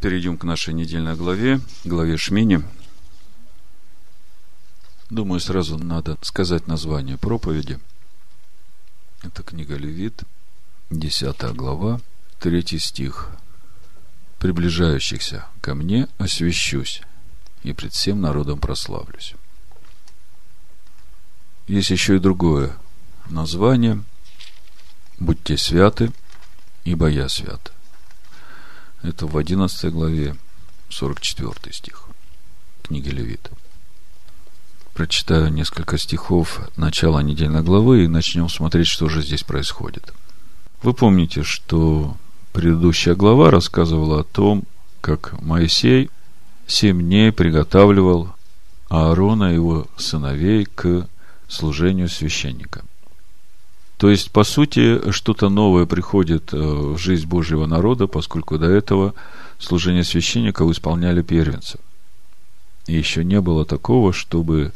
Перейдем к нашей недельной главе, главе Шмини. Думаю, сразу надо сказать название проповеди. Это книга Левит, 10 глава, 3 стих. «Приближающихся ко мне освящусь, и пред всем народом прославлюсь». Есть еще и другое название «Будьте святы, ибо я свят». Это в 11 главе, 44 стих книги Левита. Прочитаю несколько стихов начала недельной главы и начнем смотреть, что же здесь происходит. Вы помните, что предыдущая глава рассказывала о том, как Моисей семь дней приготавливал Аарона и его сыновей к служению священника – то есть, по сути, что-то новое приходит э, в жизнь Божьего народа, поскольку до этого служение священников исполняли первенцы. И еще не было такого, чтобы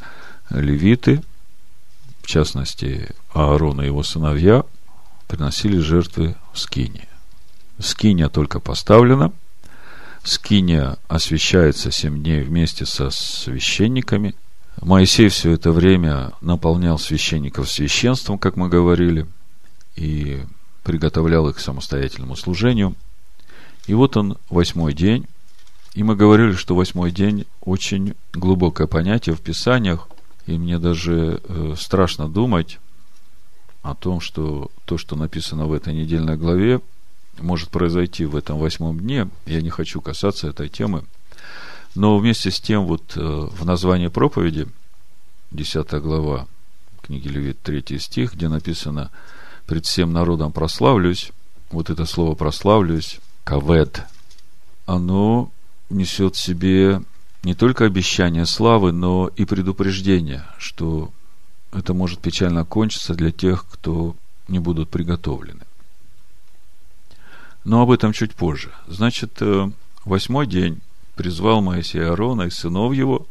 левиты, в частности, Аарон и его сыновья, приносили жертвы в скине. Скиня только поставлена, скиня освещается семь дней вместе со священниками, Моисей все это время наполнял священников священством, как мы говорили, и приготовлял их к самостоятельному служению. И вот он, восьмой день, и мы говорили, что восьмой день очень глубокое понятие в Писаниях, и мне даже э, страшно думать о том, что то, что написано в этой недельной главе, может произойти в этом восьмом дне. Я не хочу касаться этой темы – но вместе с тем, вот э, в названии проповеди, 10 глава книги Левит, 3 стих, где написано «Пред всем народом прославлюсь», вот это слово «прославлюсь», «кавед», оно несет в себе не только обещание славы, но и предупреждение, что это может печально кончиться для тех, кто не будут приготовлены. Но об этом чуть позже. Значит, э, восьмой день призвал Моисей Аарона и сынов его,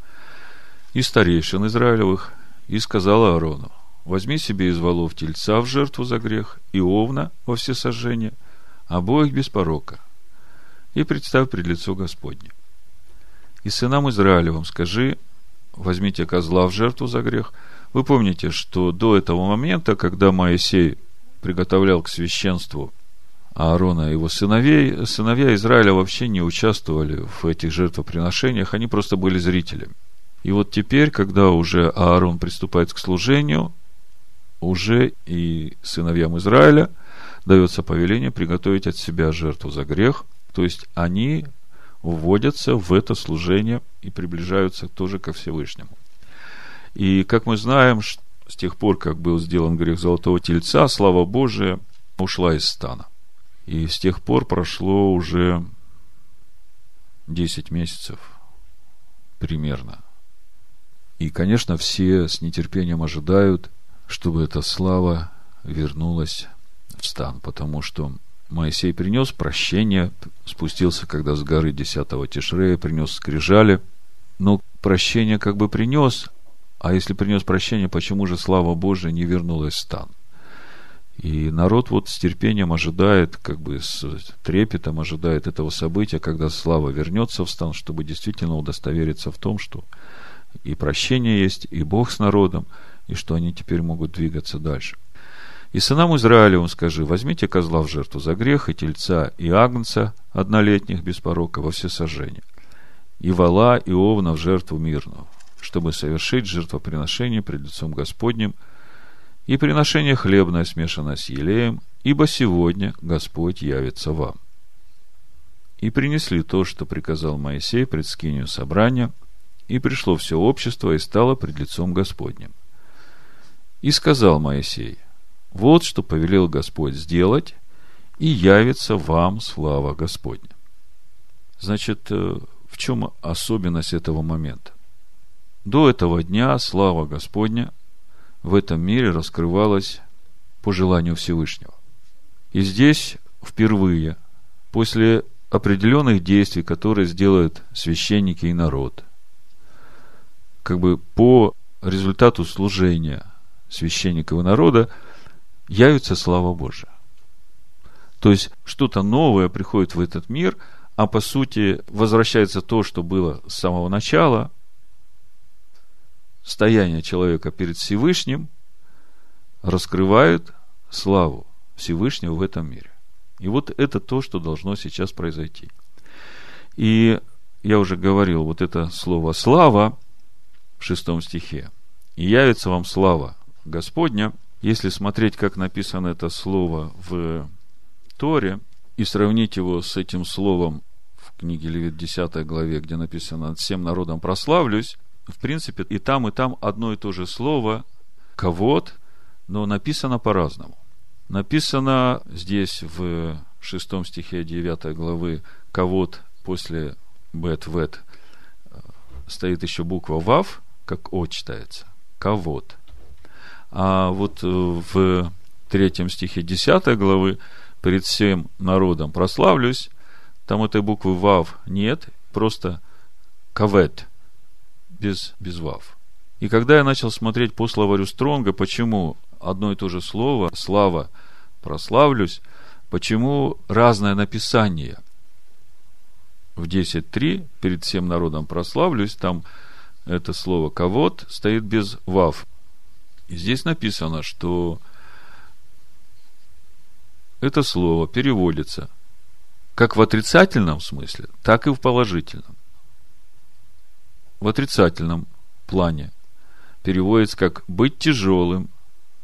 и старейшин Израилевых, и сказал Аарону, возьми себе из волов тельца в жертву за грех и овна во всесожжение, обоих без порока, и представь пред лицо Господне. И сынам Израилевым скажи, возьмите козла в жертву за грех. Вы помните, что до этого момента, когда Моисей приготовлял к священству Аарона и его сыновей, сыновья Израиля вообще не участвовали в этих жертвоприношениях, они просто были зрителями. И вот теперь, когда уже Аарон приступает к служению, уже и сыновьям Израиля дается повеление приготовить от себя жертву за грех, то есть они вводятся в это служение и приближаются тоже ко Всевышнему. И как мы знаем, с тех пор, как был сделан грех золотого тельца, слава Божия ушла из стана. И с тех пор прошло уже 10 месяцев примерно. И, конечно, все с нетерпением ожидают, чтобы эта слава вернулась в стан, потому что Моисей принес прощение, спустился, когда с горы 10 Тишрея, принес скрижали, но прощение как бы принес, а если принес прощение, почему же слава Божия не вернулась в стан? И народ вот с терпением ожидает, как бы с трепетом ожидает этого события, когда слава вернется в стан, чтобы действительно удостовериться в том, что и прощение есть, и Бог с народом, и что они теперь могут двигаться дальше. И сынам Израилевым скажи, возьмите козла в жертву за грех, и тельца, и агнца однолетних без порока во все сожжения, и вала, и овна в жертву мирную, чтобы совершить жертвоприношение пред лицом Господним – и приношение хлебное смешано с елеем, ибо сегодня Господь явится вам. И принесли то, что приказал Моисей пред скинию собрания, и пришло все общество и стало пред лицом Господним. И сказал Моисей, вот что повелел Господь сделать, и явится вам слава Господня. Значит, э, в чем особенность этого момента? До этого дня слава Господня в этом мире раскрывалась по желанию Всевышнего. И здесь впервые, после определенных действий, которые сделают священники и народ, как бы по результату служения священников и народа явится слава Божия. То есть что-то новое приходит в этот мир, а по сути возвращается то, что было с самого начала, стояние человека перед Всевышним раскрывает славу Всевышнего в этом мире. И вот это то, что должно сейчас произойти. И я уже говорил, вот это слово «слава» в шестом стихе. «И явится вам слава Господня». Если смотреть, как написано это слово в Торе, и сравнить его с этим словом в книге Левит 10 главе, где написано «Над всем народом прославлюсь», в принципе, и там, и там одно и то же слово «ковод», но написано по-разному. Написано здесь в шестом стихе 9 главы «ковод» после «бет вет» стоит еще буква «вав», как «о» читается. «Ковод». А вот в третьем стихе 10 главы «Перед всем народом прославлюсь», там этой буквы «вав» нет, просто «кавет», без, без «вав». И когда я начал смотреть по словарю Стронга, почему одно и то же слово «слава», «прославлюсь», почему разное написание – в 10.3 перед всем народом прославлюсь, там это слово «ковод» стоит без «вав». И здесь написано, что это слово переводится как в отрицательном смысле, так и в положительном. В отрицательном плане переводится как быть тяжелым,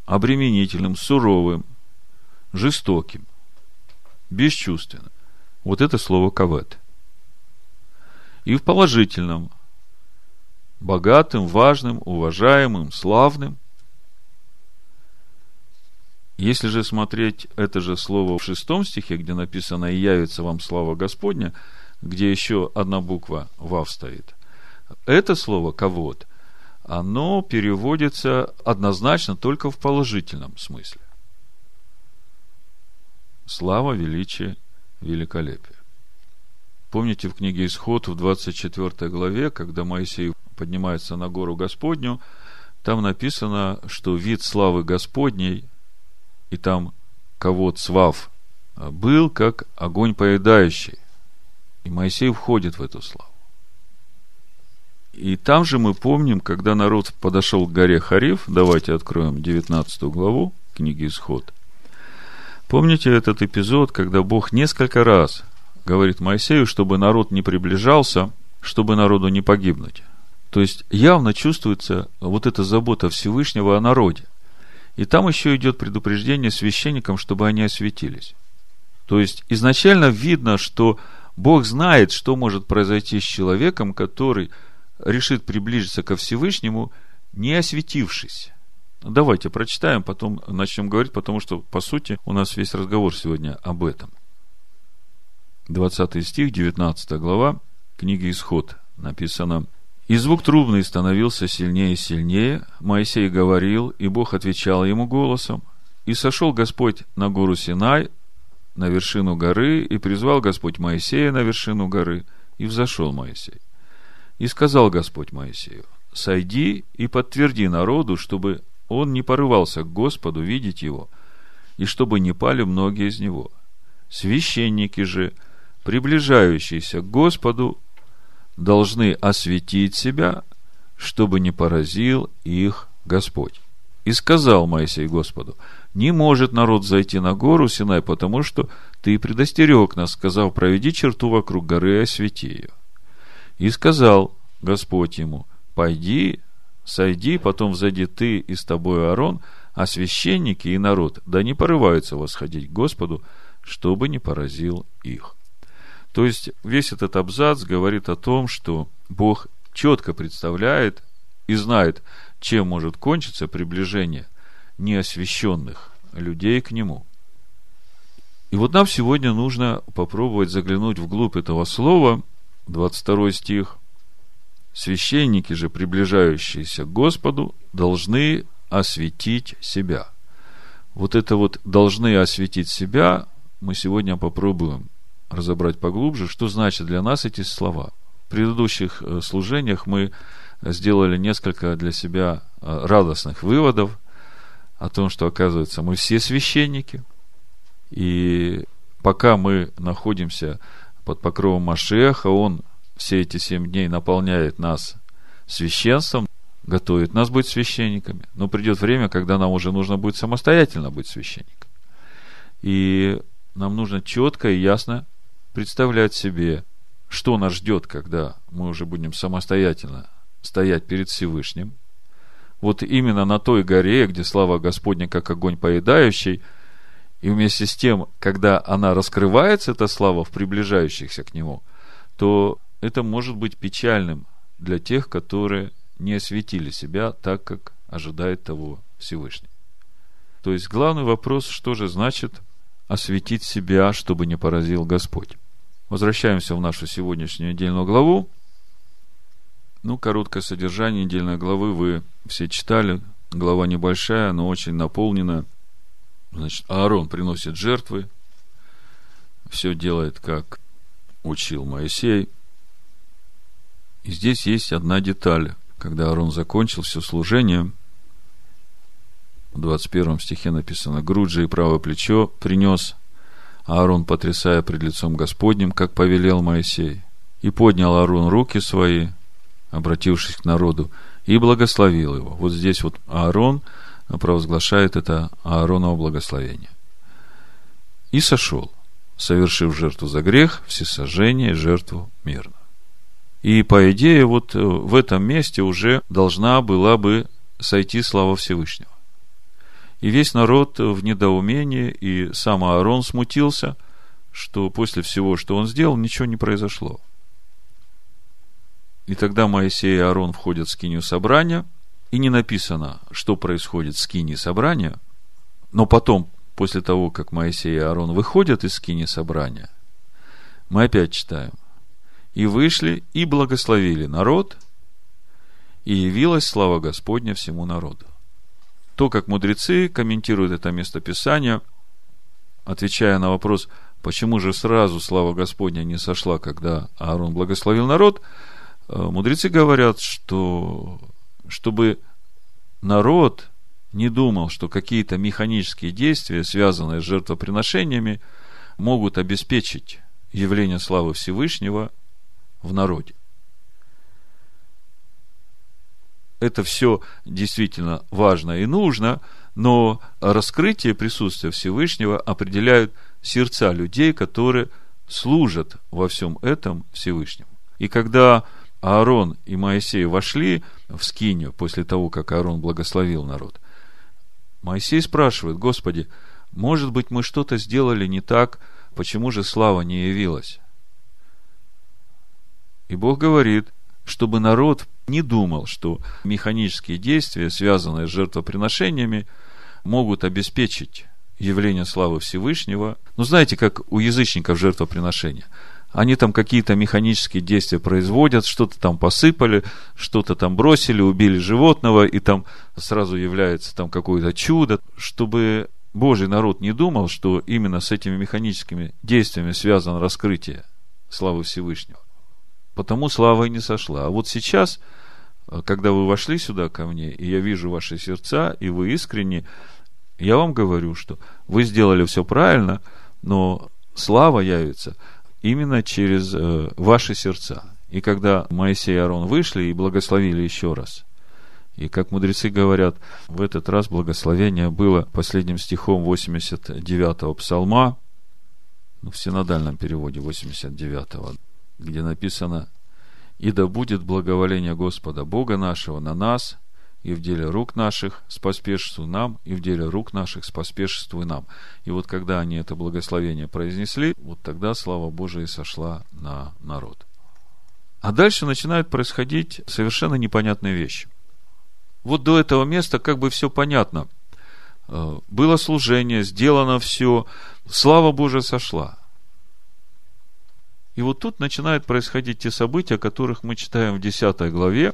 обременительным, суровым, жестоким, бесчувственным. Вот это слово кавет. И в положительном богатым, важным, уважаемым, славным – если же смотреть это же слово в шестом стихе, где написано «И явится вам слава Господня», где еще одна буква «вав» стоит, это слово «ковод», оно переводится однозначно только в положительном смысле. Слава, величие, великолепие. Помните в книге Исход в 24 главе, когда Моисей поднимается на гору Господню, там написано, что вид славы Господней – и там кого Цвав был, как огонь поедающий. И Моисей входит в эту славу. И там же мы помним, когда народ подошел к горе Хариф, давайте откроем 19 главу книги Исход. Помните этот эпизод, когда Бог несколько раз говорит Моисею, чтобы народ не приближался, чтобы народу не погибнуть. То есть явно чувствуется вот эта забота Всевышнего о народе – и там еще идет предупреждение священникам, чтобы они осветились. То есть изначально видно, что Бог знает, что может произойти с человеком, который решит приблизиться ко Всевышнему, не осветившись. Давайте прочитаем, потом начнем говорить, потому что, по сути, у нас весь разговор сегодня об этом. 20 стих, 19 глава, книги Исход написано – и звук трубный становился сильнее и сильнее. Моисей говорил, и Бог отвечал ему голосом. И сошел Господь на гору Синай, на вершину горы, и призвал Господь Моисея на вершину горы, и взошел Моисей. И сказал Господь Моисею, сойди и подтверди народу, чтобы он не порывался к Господу видеть его, и чтобы не пали многие из него. Священники же, приближающиеся к Господу, должны осветить себя, чтобы не поразил их Господь. И сказал Моисей Господу, не может народ зайти на гору Синай, потому что ты предостерег нас, сказав, проведи черту вокруг горы и освети ее. И сказал Господь ему, пойди, сойди, потом взойди ты и с тобой Аарон, а священники и народ, да не порываются восходить к Господу, чтобы не поразил их. То есть весь этот абзац говорит о том, что Бог четко представляет и знает, чем может кончиться приближение неосвященных людей к Нему. И вот нам сегодня нужно попробовать заглянуть вглубь этого слова, 22 стих. Священники же, приближающиеся к Господу, должны осветить себя. Вот это вот должны осветить себя мы сегодня попробуем разобрать поглубже, что значит для нас эти слова. В предыдущих э, служениях мы сделали несколько для себя э, радостных выводов о том, что, оказывается, мы все священники. И пока мы находимся под покровом Машеха, он все эти семь дней наполняет нас священством, готовит нас быть священниками. Но придет время, когда нам уже нужно будет самостоятельно быть священником. И нам нужно четко и ясно представлять себе, что нас ждет, когда мы уже будем самостоятельно стоять перед Всевышним. Вот именно на той горе, где слава Господня как огонь поедающий, и вместе с тем, когда она раскрывается, эта слава в приближающихся к Нему, то это может быть печальным для тех, которые не осветили себя так, как ожидает того Всевышний. То есть главный вопрос, что же значит осветить себя, чтобы не поразил Господь. Возвращаемся в нашу сегодняшнюю недельную главу. Ну, короткое содержание недельной главы вы все читали. Глава небольшая, но очень наполнена. Значит, Аарон приносит жертвы. Все делает, как учил Моисей. И здесь есть одна деталь. Когда Аарон закончил все служение, в 21 стихе написано, грудь же и правое плечо принес Аарон, потрясая пред лицом Господним, как повелел Моисей. И поднял Аарон руки свои, обратившись к народу, и благословил его. Вот здесь вот Аарон провозглашает это Аароново благословение. И сошел, совершив жертву за грех, всесожжение, жертву мирно. И, по идее, вот э, в этом месте уже должна была бы сойти слава Всевышнего. И весь народ в недоумении, и сам Аарон смутился, что после всего, что он сделал, ничего не произошло. И тогда Моисей и Аарон входят в скинию собрания, и не написано, что происходит в скинии собрания, но потом, после того, как Моисей и Аарон выходят из скинии собрания, мы опять читаем – и вышли, и благословили народ, и явилась слава Господня всему народу. То, как мудрецы комментируют это местописание, отвечая на вопрос, почему же сразу слава Господня не сошла, когда Аарон благословил народ, э, мудрецы говорят, что чтобы народ не думал, что какие-то механические действия, связанные с жертвоприношениями, могут обеспечить явление славы Всевышнего в народе. Это все действительно важно и нужно, но раскрытие присутствия Всевышнего определяют сердца людей, которые служат во всем этом Всевышнему. И когда Аарон и Моисей вошли в скинию после того, как Аарон благословил народ, Моисей спрашивает, Господи, может быть, мы что-то сделали не так, почему же слава не явилась? И Бог говорит, чтобы народ не думал, что механические действия, связанные с жертвоприношениями, могут обеспечить явление славы Всевышнего. Ну, знаете, как у язычников жертвоприношения. Они там какие-то механические действия производят, что-то там посыпали, что-то там бросили, убили животного, и там сразу является там какое-то чудо, чтобы Божий народ не думал, что именно с этими механическими действиями связано раскрытие славы Всевышнего. Потому слава и не сошла. А вот сейчас, когда вы вошли сюда ко мне, и я вижу ваши сердца, и вы искренне, я вам говорю, что вы сделали все правильно, но слава явится именно через э, ваши сердца. И когда Моисей и Аарон вышли и благословили еще раз, и как мудрецы говорят, в этот раз благословение было последним стихом 89-го псалма, ну, в синодальном переводе 89-го, где написано «И да будет благоволение Господа Бога нашего на нас, и в деле рук наших споспешествуй нам, и в деле рук наших споспешествуй нам». И вот когда они это благословение произнесли, вот тогда слава Божия сошла на народ. А дальше начинают происходить совершенно непонятные вещи. Вот до этого места как бы все понятно. Э, было служение, сделано все, слава Божия сошла. И вот тут начинают происходить те события, о которых мы читаем в 10 главе.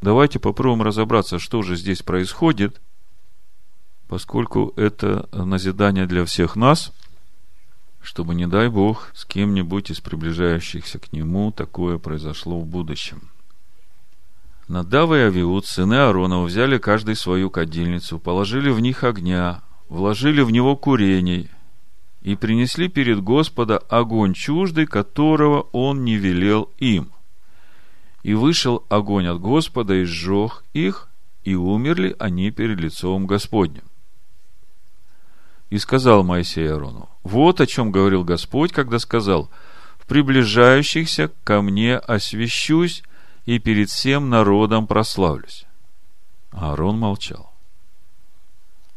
Давайте попробуем разобраться, что же здесь происходит, поскольку это назидание для всех нас, чтобы, не дай Бог, с кем-нибудь из приближающихся к нему такое произошло в будущем. Надав и Авиуд, сыны Аарона, взяли каждый свою кадильницу, положили в них огня, вложили в него курений и принесли перед Господа огонь чуждый, которого он не велел им. И вышел огонь от Господа и сжег их, и умерли они перед лицом Господним. И сказал Моисей Аарону, вот о чем говорил Господь, когда сказал, в приближающихся ко мне освящусь и перед всем народом прославлюсь. А Аарон молчал.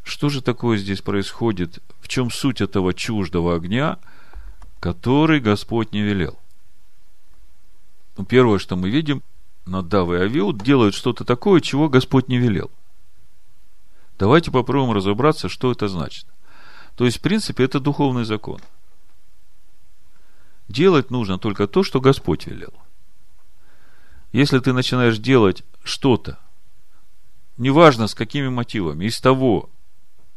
Что же такое здесь происходит? В чем суть этого чуждого огня, который Господь не велел? Ну, первое, что мы видим, Надав и Авиуд делают что-то такое, чего Господь не велел. Давайте попробуем разобраться, что это значит. То есть, в принципе, это духовный закон. Делать нужно только то, что Господь велел. Если ты начинаешь делать что-то, неважно с какими мотивами, из того,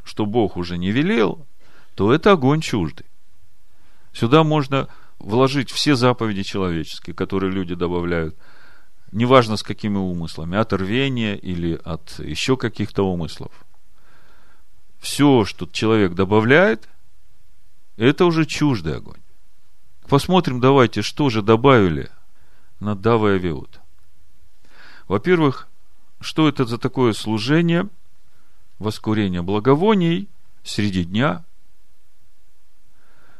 что Бог уже не велел, то это огонь чуждый. Сюда можно вложить все заповеди человеческие, которые люди добавляют, неважно с какими умыслами, от рвения или от еще каких-то умыслов. Все, что человек добавляет, это уже чуждый огонь. Посмотрим, давайте, что же добавили на Дава и. Во-первых, что это за такое служение – воскурение благовоний среди дня,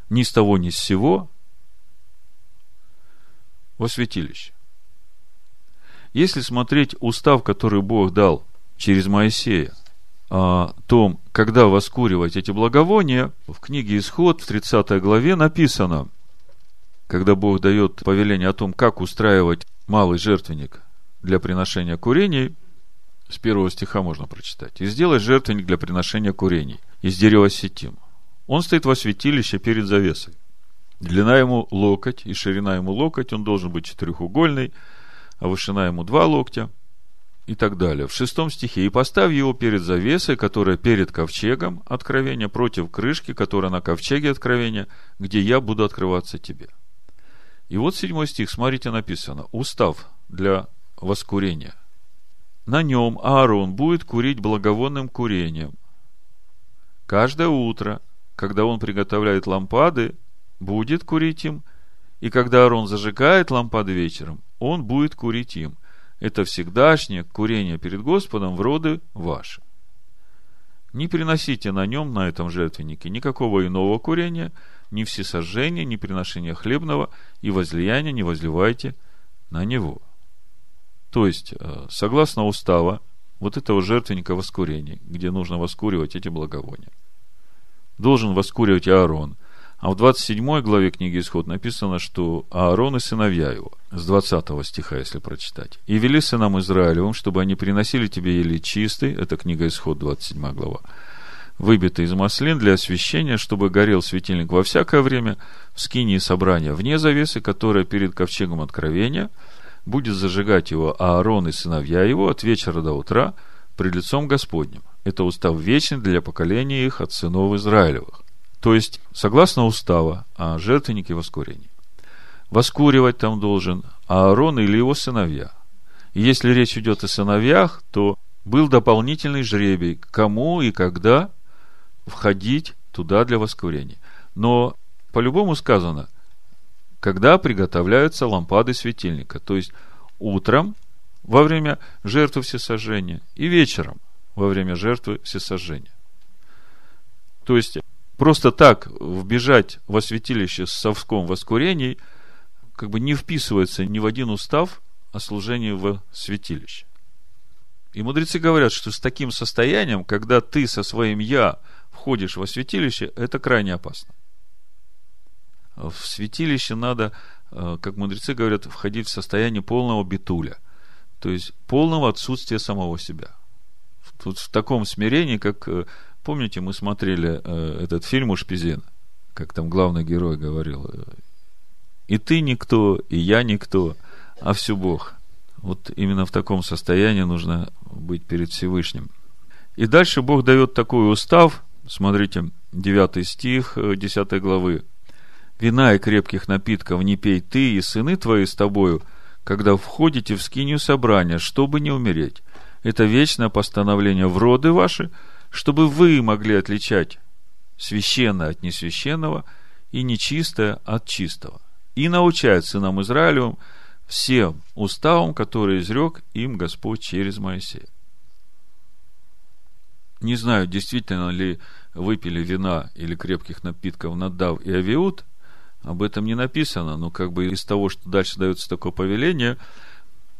ни с того, ни с сего, во святилище. Если смотреть устав, который Бог дал через Моисея, о том, когда воскуривать эти благовония, в книге Исход, в 30 главе написано, когда Бог дает повеление о том, как устраивать малый жертвенник для приношения курений – с первого стиха можно прочитать. «И сделай жертвенник для приношения курений из дерева сетим. Он стоит во святилище перед завесой. Длина ему локоть и ширина ему локоть, он должен быть четырехугольный, а вышина ему два локтя и так далее. В шестом стихе «И поставь его перед завесой, которая перед ковчегом откровения, против крышки, которая на ковчеге откровения, где я буду открываться тебе». И вот седьмой стих, смотрите, написано «Устав для воскурения – на нем Аарон будет курить благовонным курением. Каждое утро, когда он приготовляет лампады, будет курить им, и когда Аарон зажигает лампады вечером, он будет курить им. Это всегдашнее курение перед Господом в роды ваши. Не приносите на нем, на этом жертвеннике, никакого иного курения, ни всесожжения, ни приношения хлебного, и возлияния не возливайте на него. То есть, э, согласно устава, вот этого жертвенника воскурения, где нужно воскуривать эти благовония, должен воскуривать Аарон. А в 27 главе книги Исход написано, что Аарон и сыновья его, с 20 стиха, если прочитать, «И вели сынам Израилевым, чтобы они приносили тебе елей чистый», это книга Исход, 27 глава, выбитый из маслин для освящения, чтобы горел светильник во всякое время в скинии собрания вне завесы, которая перед ковчегом откровения – будет зажигать его Аарон и сыновья его от вечера до утра пред лицом Господним. Это устав вечный для поколения их от сынов Израилевых. То есть, согласно устава о жертвеннике воскурения. Воскуривать там должен Аарон или его сыновья. И если речь идет о сыновьях, то был дополнительный жребий, кому и когда входить туда для воскурения. Но по-любому сказано, когда приготовляются лампады светильника. То есть утром во время жертвы всесожжения и вечером во время жертвы всесожжения. То есть просто так вбежать во святилище с совском воскурений как бы не вписывается ни в один устав о служении в святилище. И мудрецы говорят, что с таким состоянием, когда ты со своим «я» входишь во святилище, это крайне опасно в святилище надо, э, как мудрецы говорят, входить в состояние полного битуля, то есть полного отсутствия самого себя. Тут в таком смирении, как, э, помните, мы смотрели э, этот фильм у Шпизена, как там главный герой говорил, и ты никто, и я никто, а все Бог. Вот именно в таком состоянии нужно быть перед Всевышним. И дальше Бог дает такой устав, смотрите, 9 стих 10 главы, вина и крепких напитков не пей ты и сыны твои с тобою, когда входите в скинию собрания, чтобы не умереть. Это вечное постановление в роды ваши, чтобы вы могли отличать священное от несвященного и нечистое от чистого. И научает сынам Израилевым всем уставам, которые изрек им Господь через Моисея. Не знаю, действительно ли выпили вина или крепких напитков Надав и Авиуд, об этом не написано, но как бы из того, что дальше дается такое повеление,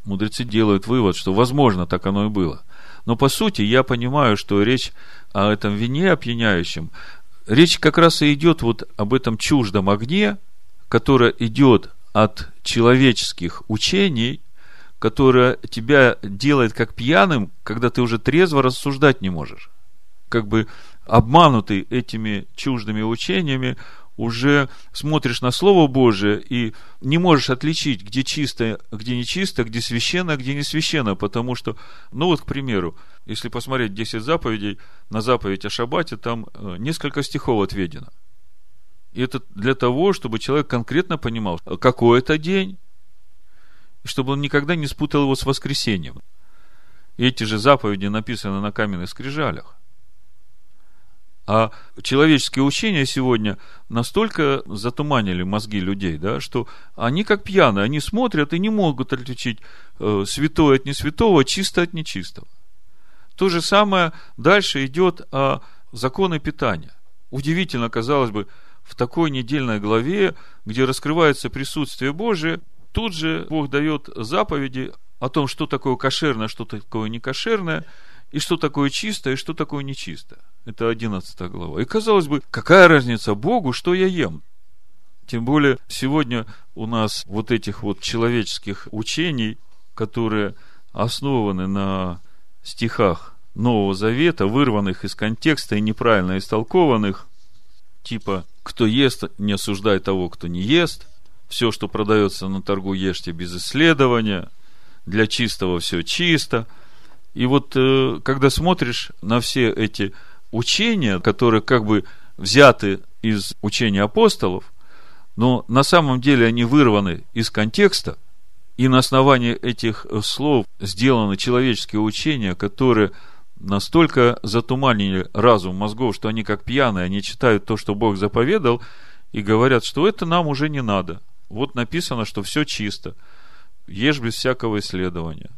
мудрецы делают вывод, что возможно так оно и было. Но по сути я понимаю, что речь о этом вине опьяняющем, речь как раз и идет вот об этом чуждом огне, которое идет от человеческих учений, которое тебя делает как пьяным, когда ты уже трезво рассуждать не можешь. Как бы обманутый этими чуждыми учениями, уже смотришь на Слово Божие и не можешь отличить, где чисто, где нечисто, где священно, где не священно, потому что, ну вот, к примеру, если посмотреть 10 заповедей, на заповедь о шаббате там э, несколько стихов отведено. И это для того, чтобы человек конкретно понимал, какой это день, чтобы он никогда не спутал его с воскресением. И эти же заповеди написаны на каменных скрижалях. А человеческие учения сегодня настолько затуманили мозги людей, да, что они как пьяные, они смотрят и не могут отличить э, святое от несвятого, чисто от нечистого. То же самое дальше идет о законы питания. Удивительно, казалось бы, в такой недельной главе, где раскрывается присутствие Божие, тут же Бог дает заповеди о том, что такое кошерное, что такое некошерное, и что такое чистое, и что такое нечистое. Это 11 глава. И казалось бы, какая разница Богу, что я ем? Тем более, сегодня у нас вот этих вот человеческих учений, которые основаны на стихах Нового Завета, вырванных из контекста и неправильно истолкованных, типа «кто ест, не осуждай того, кто не ест», «все, что продается на торгу, ешьте без исследования», «для чистого все чисто». И вот, э, когда смотришь на все эти учения, которые как бы взяты из учения апостолов, но на самом деле они вырваны из контекста, и на основании этих слов сделаны человеческие учения, которые настолько затуманили разум мозгов, что они как пьяные, они читают то, что Бог заповедал, и говорят, что это нам уже не надо. Вот написано, что все чисто. Ешь без всякого исследования.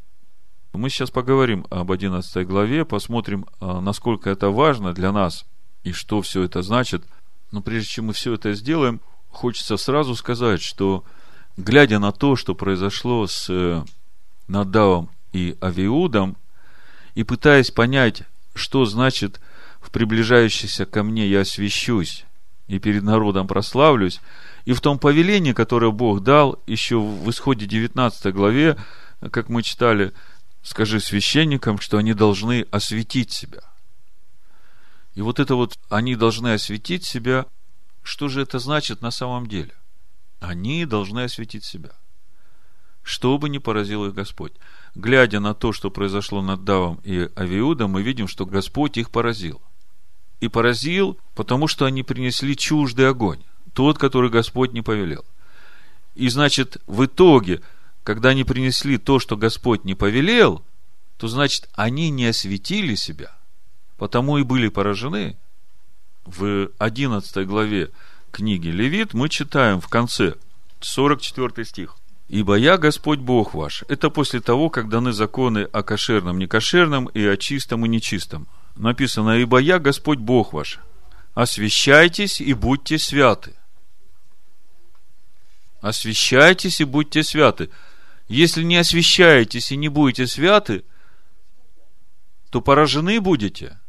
Мы сейчас поговорим об 11 главе, посмотрим, а, насколько это важно для нас и что все это значит. Но прежде чем мы все это сделаем, хочется сразу сказать, что глядя на то, что произошло с э, Надавом и Авиудом, и пытаясь понять, что значит в приближающейся ко мне я освящусь и перед народом прославлюсь, и в том повелении, которое Бог дал еще в исходе 19 главе, как мы читали, скажи священникам, что они должны осветить себя. И вот это вот, они должны осветить себя, что же это значит на самом деле? Они должны осветить себя. Что бы ни поразил их Господь. Глядя на то, что произошло над Давом и Авиудом, мы видим, что Господь их поразил. И поразил, потому что они принесли чуждый огонь, тот, который Господь не повелел. И значит, в итоге – когда они принесли то, что Господь не повелел, то значит, они не осветили себя, потому и были поражены. В 11 главе книги Левит мы читаем в конце, 44 стих. «Ибо я Господь Бог ваш». Это после того, как даны законы о кошерном, некошерном и о чистом и нечистом. Написано, «Ибо я Господь Бог ваш». Освящайтесь и будьте святы. Освящайтесь и будьте святы. Если не освящаетесь и не будете святы, то поражены будете.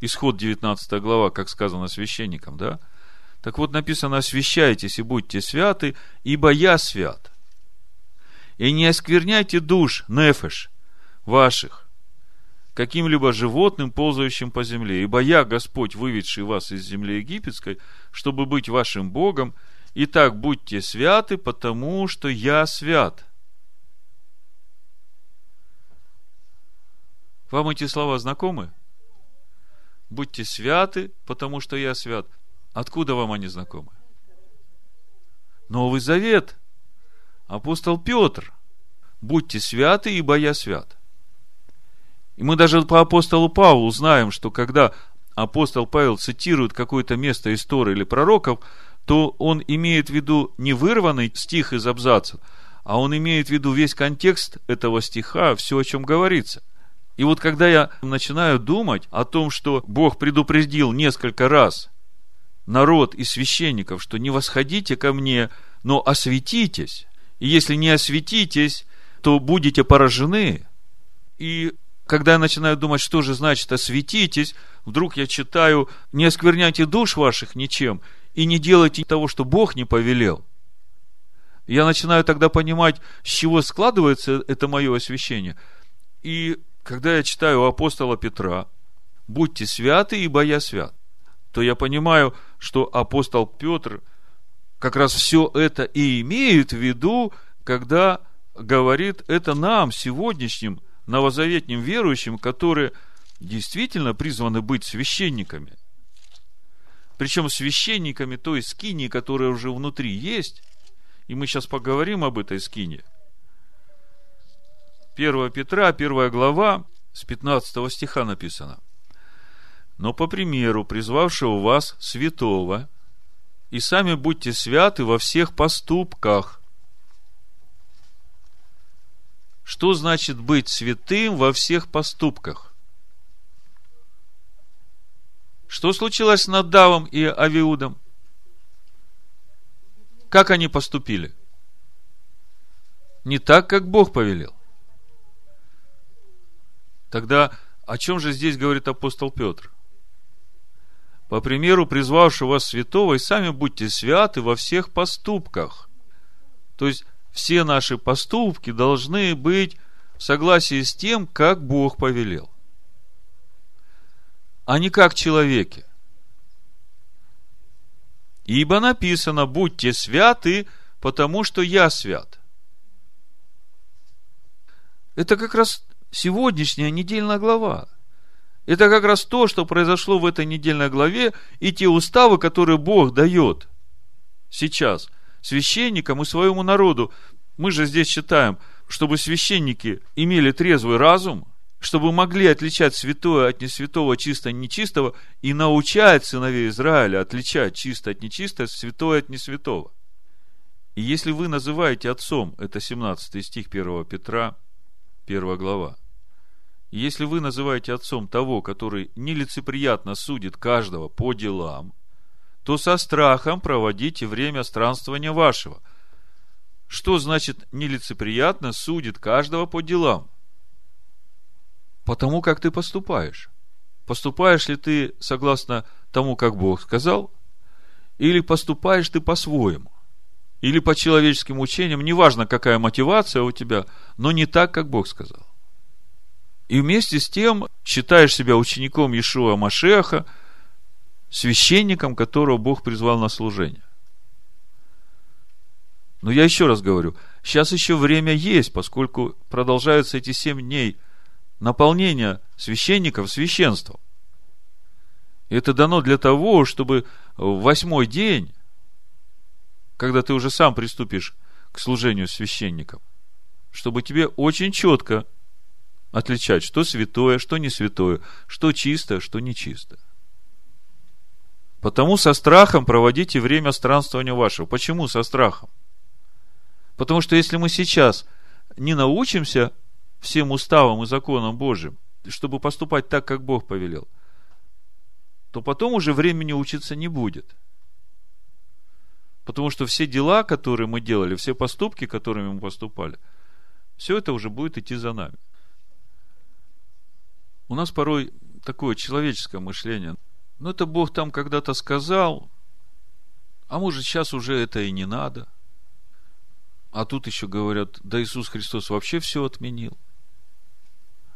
Исход 19 глава, как сказано священникам, да? Так вот написано, освящайтесь и будьте святы, ибо я свят. И не оскверняйте душ, нефеш, ваших, каким-либо животным, ползающим по земле. Ибо я, Господь, выведший вас из земли египетской, чтобы быть вашим Богом, Итак, будьте святы, потому что я свят. Вам эти слова знакомы? Будьте святы, потому что я свят. Откуда вам они знакомы? Новый Завет. Апостол Петр. Будьте святы, ибо я свят. И мы даже по апостолу Павлу знаем, что когда апостол Павел цитирует какое-то место из Торы или пророков, то он имеет в виду не вырванный стих из абзаца, а он имеет в виду весь контекст этого стиха, все, о чем говорится. И вот когда я начинаю думать о том, что Бог предупредил несколько раз народ и священников, что не восходите ко мне, но осветитесь, и если не осветитесь, то будете поражены. И когда я начинаю думать, что же значит осветитесь, вдруг я читаю, не оскверняйте душ ваших ничем, и не делайте того, что Бог не повелел. Я начинаю тогда понимать, с чего складывается это мое освящение. И когда я читаю апостола Петра, будьте святы, ибо я свят, то я понимаю, что апостол Петр как раз все это и имеет в виду, когда говорит это нам, сегодняшним новозаветним верующим, которые действительно призваны быть священниками. Причем священниками той скини, которая уже внутри есть, и мы сейчас поговорим об этой скине. 1 Петра, 1 глава, с 15 стиха написано. Но по примеру призвавшего вас святого, и сами будьте святы во всех поступках. Что значит быть святым во всех поступках? Что случилось с Надавом и Авиудом? Как они поступили? Не так, как Бог повелел. Тогда о чем же здесь говорит апостол Петр? По примеру призвавшего вас святого, и сами будьте святы во всех поступках. То есть, все наши поступки должны быть в согласии с тем, как Бог повелел а не как человеки. Ибо написано, будьте святы, потому что я свят. Это как раз сегодняшняя недельная глава. Это как раз то, что произошло в этой недельной главе, и те уставы, которые Бог дает сейчас священникам и своему народу. Мы же здесь читаем, чтобы священники имели трезвый разум, чтобы могли отличать святое от несвятого, чисто от нечистого, и научать сыновей Израиля отличать чисто от нечистого, святое от несвятого. И если вы называете отцом, это 17 стих 1 Петра, 1 глава, если вы называете отцом того, который нелицеприятно судит каждого по делам, то со страхом проводите время странствования вашего. Что значит нелицеприятно судит каждого по делам? Потому как ты поступаешь. Поступаешь ли ты согласно тому, как Бог сказал, или поступаешь ты по-своему, или по человеческим учениям, неважно, какая мотивация у тебя, но не так, как Бог сказал. И вместе с тем считаешь себя учеником Иешуа Машеха, священником, которого Бог призвал на служение. Но я еще раз говорю, сейчас еще время есть, поскольку продолжаются эти семь дней – наполнение священников священством. Это дано для того, чтобы в восьмой день, когда ты уже сам приступишь к служению священникам, чтобы тебе очень четко отличать, что святое, что не святое, что чисто, что нечисто. Потому со страхом проводите время странствования вашего. Почему со страхом? Потому что если мы сейчас не научимся всем уставам и законам Божьим, чтобы поступать так, как Бог повелел, то потом уже времени учиться не будет. Потому что все дела, которые мы делали, все поступки, которыми мы поступали, все это уже будет идти за нами. У нас порой такое человеческое мышление. Ну, это Бог там когда-то сказал, а может, сейчас уже это и не надо. А тут еще говорят, да Иисус Христос вообще все отменил –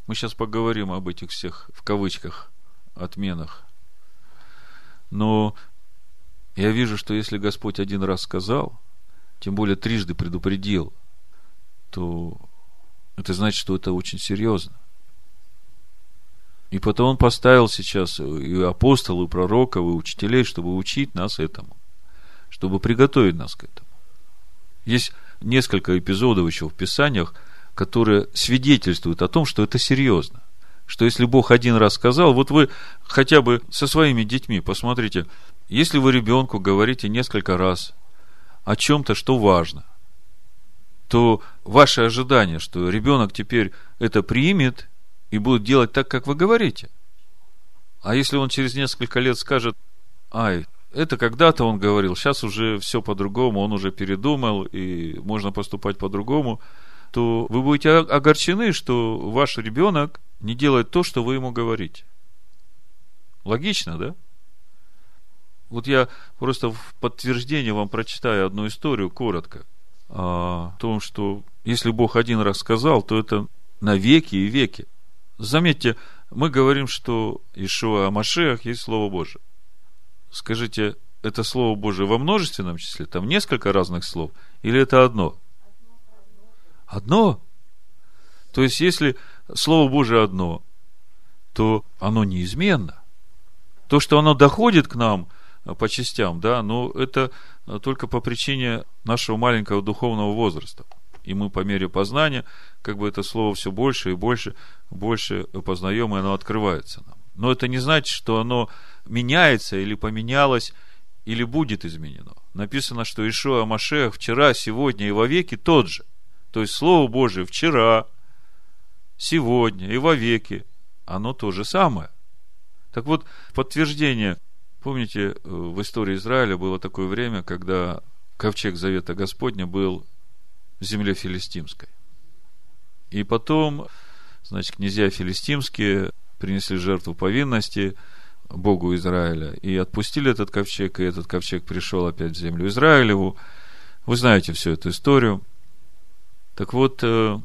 мы сейчас поговорим об этих всех, в кавычках, отменах. Но я вижу, что если Господь один раз сказал, тем более трижды предупредил, то это значит, что это очень серьезно. И потом он поставил сейчас и апостолов, и пророков, и учителей, чтобы учить нас этому, чтобы приготовить нас к этому. Есть несколько эпизодов еще в Писаниях, которые свидетельствуют о том, что это серьезно. что если Бог один раз сказал, вот вы хотя бы со своими детьми посмотрите, если вы ребенку говорите несколько раз о чем-то, что важно, то ваше ожидание, что ребенок теперь это примет и будет делать так, как вы говорите. А если он через несколько лет скажет, ай, это когда-то он говорил, сейчас уже все по-другому, он уже передумал, и можно поступать по-другому, то вы будете огорчены, что ваш ребенок не делает то, что вы ему говорите. Логично, да? Вот я просто в подтверждение вам прочитаю одну историю коротко о том, что если Бог один раз сказал, то это на веки и веки. Заметьте, мы говорим, что Ишуа Машех есть Слово Божие. Скажите, это Слово Божие во множественном числе? Там несколько разных слов? Или это одно? Одно. То есть, если Слово Божие одно, то оно неизменно. То, что оно доходит к нам по частям, да, но это только по причине нашего маленького духовного возраста. И мы по мере познания, как бы это слово все больше и больше, больше познаем, и оно открывается нам. Но это не значит, что оно меняется или поменялось, или будет изменено. Написано, что Ишуа Машех вчера, сегодня и вовеки тот же. То есть Слово Божие вчера, сегодня и вовеки, оно то же самое. Так вот, подтверждение, помните, э, в истории Израиля было такое время, когда ковчег Завета Господня был в земле филистимской. И потом, значит, князья филистимские принесли жертву повинности Богу Израиля и отпустили этот ковчег, и этот ковчег пришел опять в землю Израилеву. Вы знаете всю эту историю. Так вот, э,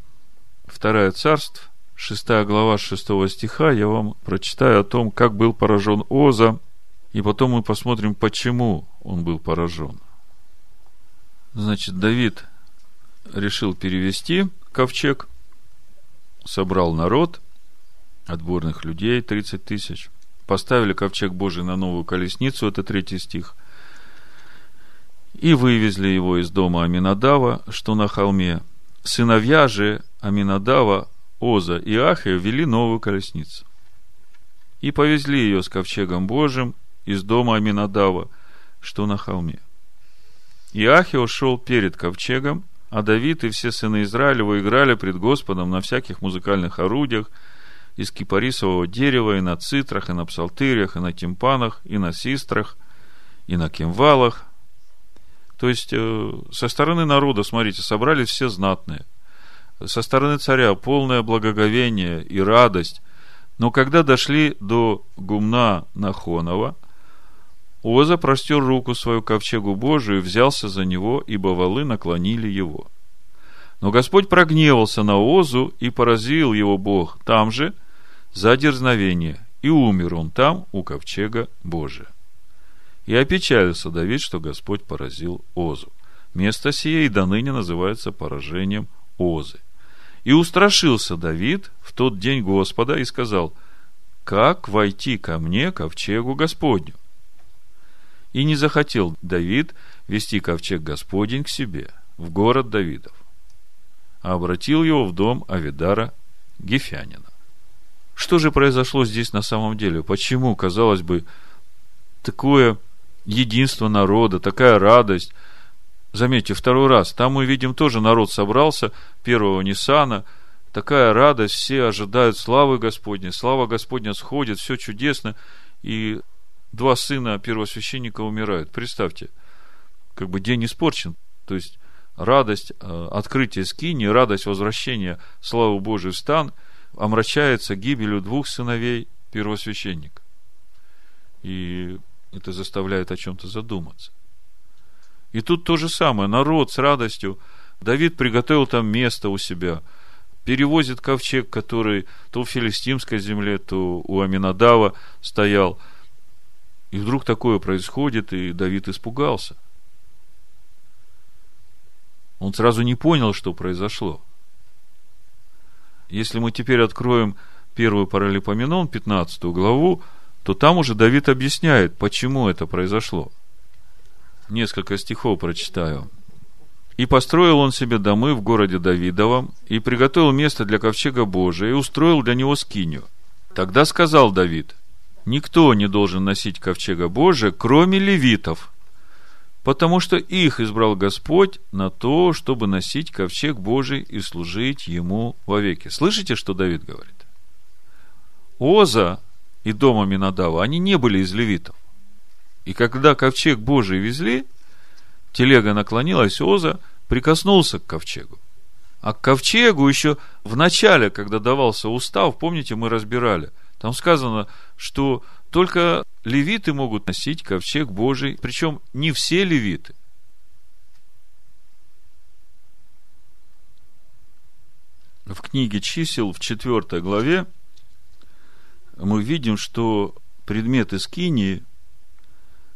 Вторая царств, шестая глава шестого стиха, я вам прочитаю о том, как был поражен Оза, и потом мы посмотрим, почему он был поражен. Значит, Давид решил перевести ковчег, собрал народ, отборных людей, 30 тысяч, поставили ковчег Божий на новую колесницу, это третий стих, и вывезли его из дома Аминадава, что на холме, Сыновья же Аминадава, Оза и Ахия вели новую колесницу. И повезли ее с ковчегом Божьим из дома Аминадава, что на холме. И Ахио шел перед ковчегом, а Давид и все сыны Израилева играли пред Господом на всяких музыкальных орудиях из кипарисового дерева, и на цитрах, и на псалтырях, и на тимпанах, и на систрах, и на кимвалах, то есть, э, со стороны народа, смотрите, собрались все знатные. Со стороны царя полное благоговение и радость. Но когда дошли до гумна Нахонова, Оза простер руку свою ковчегу Божию и взялся за него, ибо валы наклонили его. Но Господь прогневался на Озу и поразил его Бог там же за дерзновение, и умер он там у ковчега Божия. И опечалился Давид, что Господь поразил Озу. Место сие и до ныне называется поражением Озы. И устрашился Давид в тот день Господа и сказал, как войти ко мне, ковчегу Господню? И не захотел Давид вести ковчег Господень к себе, в город Давидов, а обратил его в дом Авидара Гефянина. Что же произошло здесь на самом деле? Почему, казалось бы, такое единство народа, такая радость. Заметьте, второй раз, там мы видим тоже народ собрался, первого Ниссана, такая радость, все ожидают славы Господней, слава Господня сходит, все чудесно, и два сына первосвященника умирают. Представьте, как бы день испорчен, то есть радость э, открытия скини, радость возвращения славы Божией в стан омрачается гибелью двух сыновей первосвященника. И это заставляет о чем-то задуматься. И тут то же самое. Народ с радостью. Давид приготовил там место у себя. Перевозит ковчег, который то в филистимской земле, то у Аминадава стоял. И вдруг такое происходит, и Давид испугался. Он сразу не понял, что произошло. Если мы теперь откроем первую паралипоменон, 15 главу, то там уже Давид объясняет, почему это произошло. Несколько стихов прочитаю. «И построил он себе домы в городе Давидовом, и приготовил место для ковчега Божия, и устроил для него скинию. Тогда сказал Давид, никто не должен носить ковчега Божия, кроме левитов, потому что их избрал Господь на то, чтобы носить ковчег Божий и служить ему вовеки. Слышите, что Давид говорит? Оза и дома Минадава, они не были из левитов. И когда ковчег Божий везли, телега наклонилась, Оза прикоснулся к ковчегу. А к ковчегу еще в начале, когда давался устав, помните, мы разбирали, там сказано, что только левиты могут носить ковчег Божий, причем не все левиты. В книге чисел в 4 главе мы видим, что предметы скинии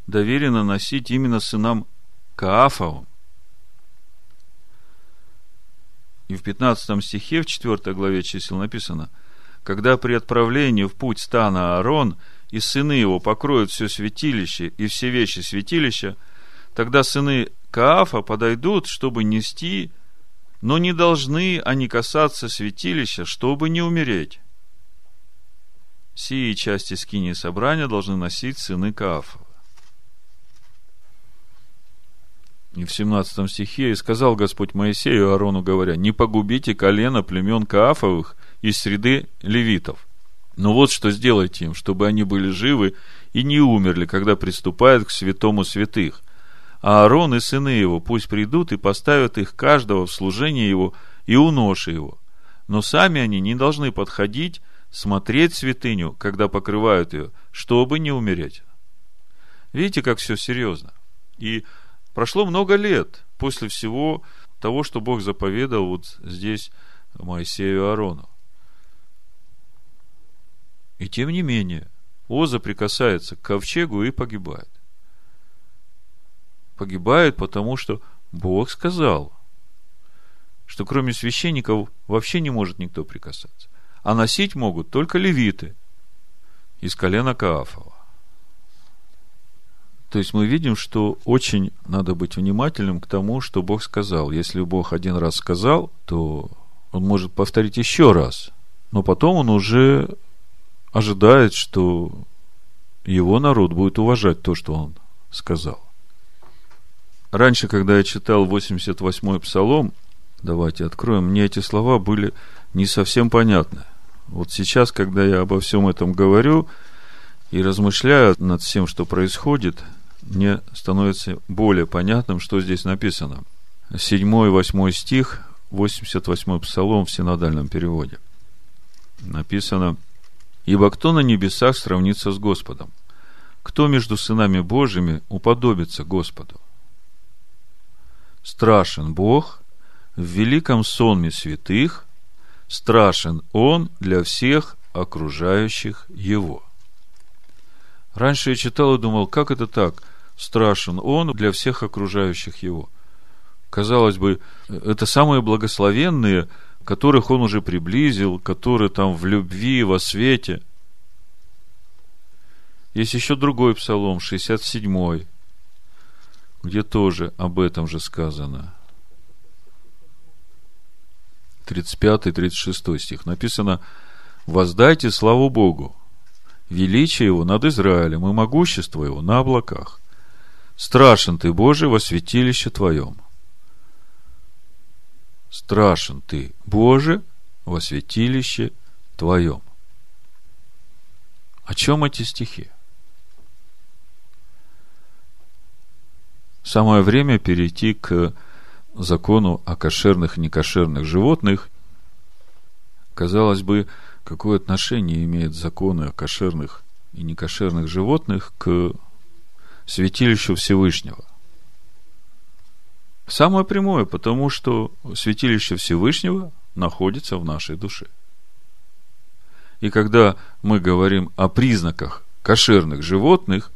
доверено носить именно сынам Каафовым. И в 15 стихе, в 4 главе чисел написано, когда при отправлении в путь стана Аарон и сыны его покроют все святилище и все вещи святилища, тогда сыны Каафа подойдут, чтобы нести, но не должны они касаться святилища, чтобы не умереть. Сии части скини собрания должны носить сыны Каафа. И в 17 стихе «И сказал Господь Моисею Аарону, говоря, не погубите колено племен Каафовых из среды левитов. Но вот что сделайте им, чтобы они были живы и не умерли, когда приступают к святому святых. А Аарон и сыны его пусть придут и поставят их каждого в служение его и у ноши его. Но сами они не должны подходить, смотреть святыню, когда покрывают ее, чтобы не умереть. Видите, как все серьезно. И Прошло много лет после всего того, что Бог заповедал вот здесь Моисею и Аарону. И тем не менее, Оза прикасается к ковчегу и погибает. Погибает, потому что Бог сказал, что кроме священников вообще не может никто прикасаться. А носить могут только левиты из колена Каафова. То есть мы видим, что очень надо быть внимательным к тому, что Бог сказал. Если Бог один раз сказал, то Он может повторить еще раз. Но потом Он уже ожидает, что его народ будет уважать то, что Он сказал. Раньше, когда я читал 88-й псалом, давайте откроем, мне эти слова были не совсем понятны. Вот сейчас, когда я обо всем этом говорю и размышляю над всем, что происходит – мне становится более понятным, что здесь написано. Седьмой и восьмой стих, 88-й псалом в синодальном переводе. Написано, «Ибо кто на небесах сравнится с Господом? Кто между сынами Божьими уподобится Господу? Страшен Бог в великом сонме святых, страшен Он для всех окружающих Его». Раньше я читал и думал, как это так – страшен он для всех окружающих его. Казалось бы, это самые благословенные, которых он уже приблизил, которые там в любви, во свете. Есть еще другой псалом, 67-й, где тоже об этом же сказано. 35-36 стих. Написано, «Воздайте славу Богу, величие Его над Израилем и могущество Его на облаках. Страшен ты, Боже, во святилище Твоем. Страшен ты, Боже, во святилище Твоем. О чем эти стихи? Самое время перейти к закону о кошерных и некошерных животных. Казалось бы, какое отношение имеют законы о кошерных и некошерных животных к святилищу Всевышнего. Самое прямое, потому что святилище Всевышнего находится в нашей душе. И когда мы говорим о признаках кошерных животных,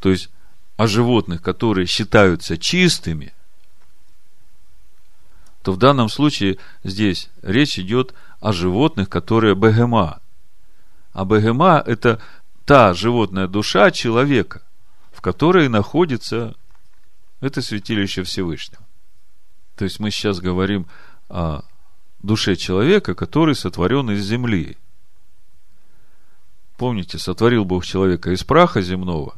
то есть о животных, которые считаются чистыми, то в данном случае здесь речь идет о животных, которые бегема. А бегема – это та животная душа человека, которой находится это святилище Всевышнего. То есть мы сейчас говорим о душе человека, который сотворен из земли. Помните, сотворил Бог человека из праха земного.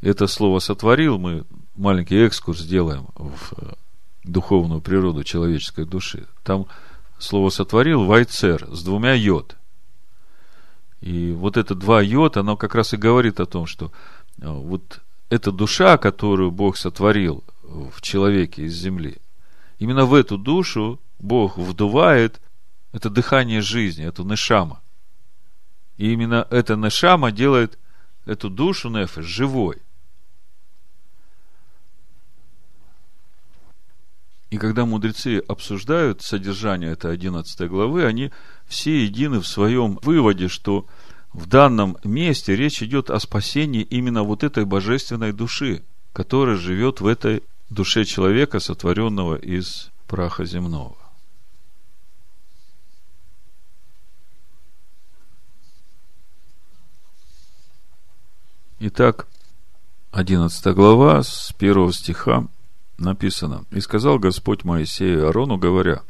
Это слово сотворил, мы маленький экскурс сделаем в э, духовную природу человеческой души. Там слово сотворил вайцер с двумя йод. И вот это два йод, оно как раз и говорит о том, что э, вот эта душа, которую Бог сотворил в человеке из земли, именно в эту душу Бог вдувает это дыхание жизни, эту нешама. И именно эта нешама делает эту душу нефеш живой. И когда мудрецы обсуждают содержание этой 11 главы, они все едины в своем выводе, что в данном месте речь идет о спасении именно вот этой божественной души, которая живет в этой душе человека, сотворенного из праха земного. Итак, 11 глава с 1 стиха написано. «И сказал Господь Моисею и Аарону, говоря,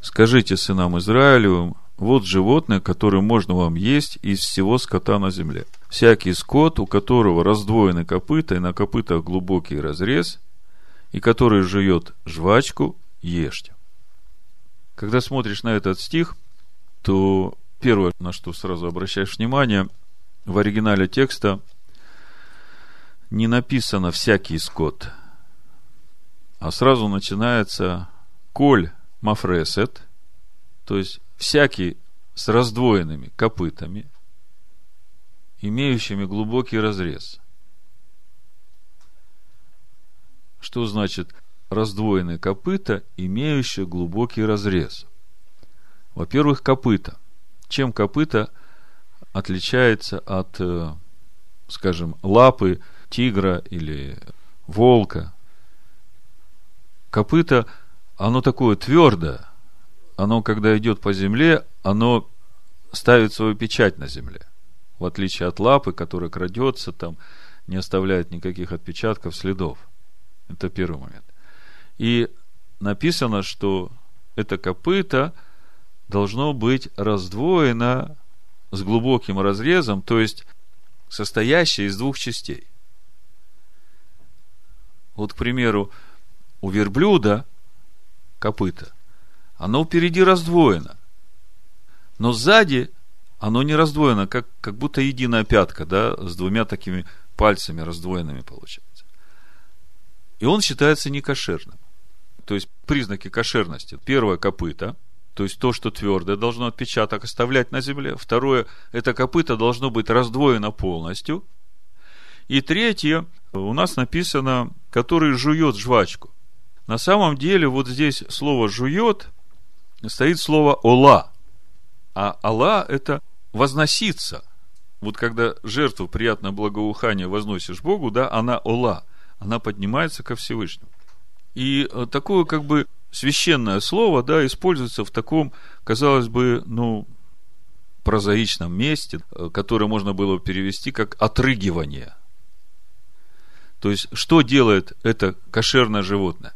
«Скажите сынам Израилевым, вот животное, которое можно вам есть из всего скота на земле. Всякий скот, у которого раздвоены копыта и на копытах глубокий разрез, и который жует жвачку, ешьте». Когда смотришь на этот стих, то первое, на что сразу обращаешь внимание, в оригинале текста не написано «всякий скот», а сразу начинается коль мафресет, то есть всякий с раздвоенными копытами, имеющими глубокий разрез. Что значит раздвоенные копыта, имеющие глубокий разрез? Во-первых, копыта. Чем копыта отличается от, э, скажем, лапы тигра или волка? Копыто, оно такое твердое, оно, когда идет по земле, оно ставит свою печать на земле. В отличие от лапы, которая крадется, там не оставляет никаких отпечатков, следов. Это первый момент. И написано, что это копыто должно быть раздвоено с глубоким разрезом, то есть состоящее из двух частей. Вот, к примеру, у верблюда копыта, оно впереди раздвоено. Но сзади оно не раздвоено, как, как будто единая пятка, да, с двумя такими пальцами раздвоенными получается. И он считается некошерным. То есть признаки кошерности. Первое копыта, то есть то, что твердое, должно отпечаток оставлять на земле. Второе, это копыто должно быть раздвоено полностью. И третье, у нас написано, который жует жвачку. На самом деле, вот здесь слово «жует» стоит слово «ола». А «ола» – это «возноситься». Вот когда жертву приятное благоухание возносишь Богу, да, она «ола», она поднимается ко Всевышнему. И э, такое как бы священное слово, да, используется в таком, казалось бы, ну, прозаичном месте, э, которое можно было перевести как отрыгивание. То есть, что делает это кошерное животное?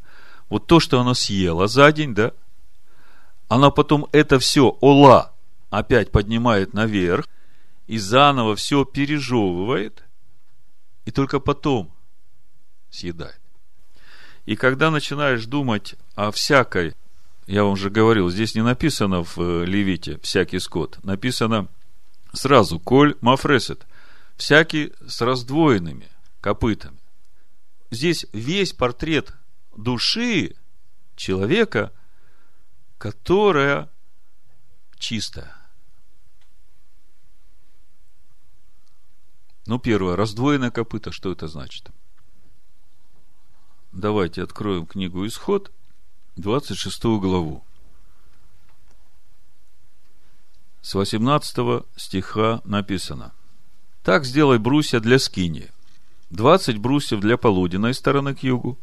Вот то, что оно съело за день, да, она потом это все ола опять поднимает наверх и заново все пережевывает, и только потом съедает. И когда начинаешь думать о всякой, я вам уже говорил, здесь не написано в э, Левите всякий скот, написано сразу коль мафресет, всякий с раздвоенными копытами. Здесь весь портрет души человека, которая чистая. Ну, первое, раздвоенное копыто, что это значит? Давайте откроем книгу Исход, 26 главу. С 18 стиха написано. Так сделай брусья для скини, 20 брусьев для полуденной стороны к югу,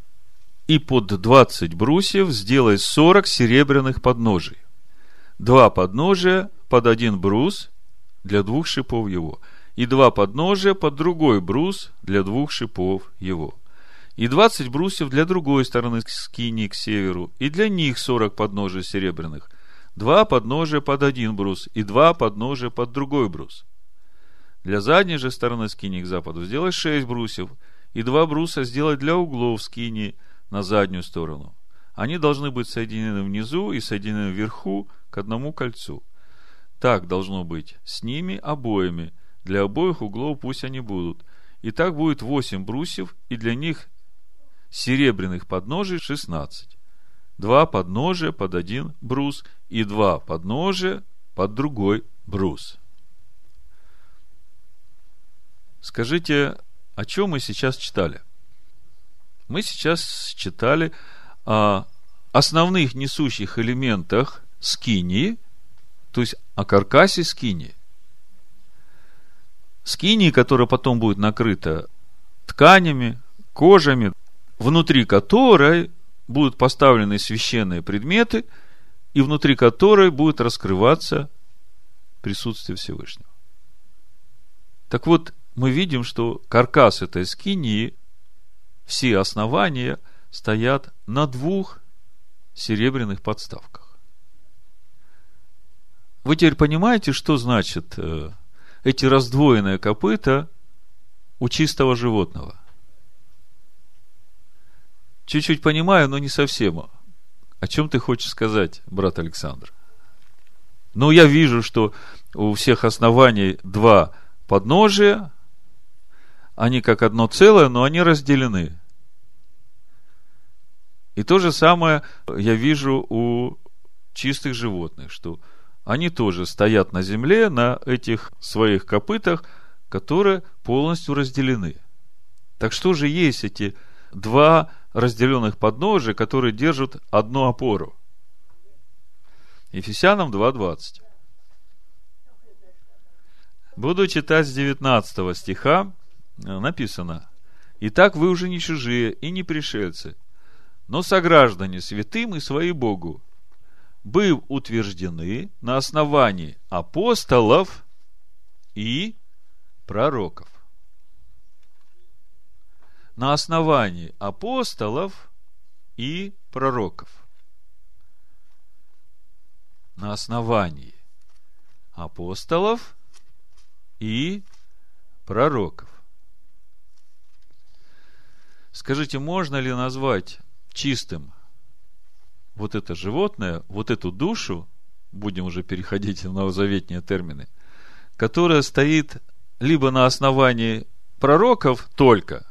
и под двадцать брусьев сделай сорок серебряных подножий. Два подножия под один брус для двух шипов его, и два подножия под другой брус для двух шипов его. И двадцать брусьев для другой стороны скини к северу, и для них сорок подножий серебряных. Два подножия под один брус, и два подножия под другой брус. Для задней же стороны скини к западу сделай шесть брусьев, и два бруса сделай для углов скини на заднюю сторону. Они должны быть соединены внизу и соединены вверху к одному кольцу. Так должно быть с ними обоими. Для обоих углов пусть они будут. И так будет восемь брусьев, и для них серебряных подножий шестнадцать. Два подножия под один брус и два подножия под другой брус. Скажите, о чем мы сейчас читали? Мы сейчас читали о основных несущих элементах скинии, то есть о каркасе скинии. Скинии, которая потом будет накрыта тканями, кожами, внутри которой будут поставлены священные предметы, и внутри которой будет раскрываться присутствие Всевышнего. Так вот, мы видим, что каркас этой скинии, все основания стоят на двух серебряных подставках. Вы теперь понимаете, что значит э, эти раздвоенные копыта у чистого животного? Чуть-чуть понимаю, но не совсем. О чем ты хочешь сказать, брат Александр? Ну, я вижу, что у всех оснований два подножия, они как одно целое, но они разделены. И то же самое я вижу у чистых животных, что они тоже стоят на земле, на этих своих копытах, которые полностью разделены. Так что же есть эти два разделенных подножия, которые держат одну опору? Ефесянам 2.20. Буду читать с 19 стиха. Написано. Итак, вы уже не чужие и не пришельцы, но сограждане святым и свои Богу, быв утверждены на основании апостолов и пророков. На основании апостолов и пророков. На основании апостолов и пророков. Скажите, можно ли назвать чистым вот это животное, вот эту душу, будем уже переходить в новозаветные термины, которая стоит либо на основании пророков только,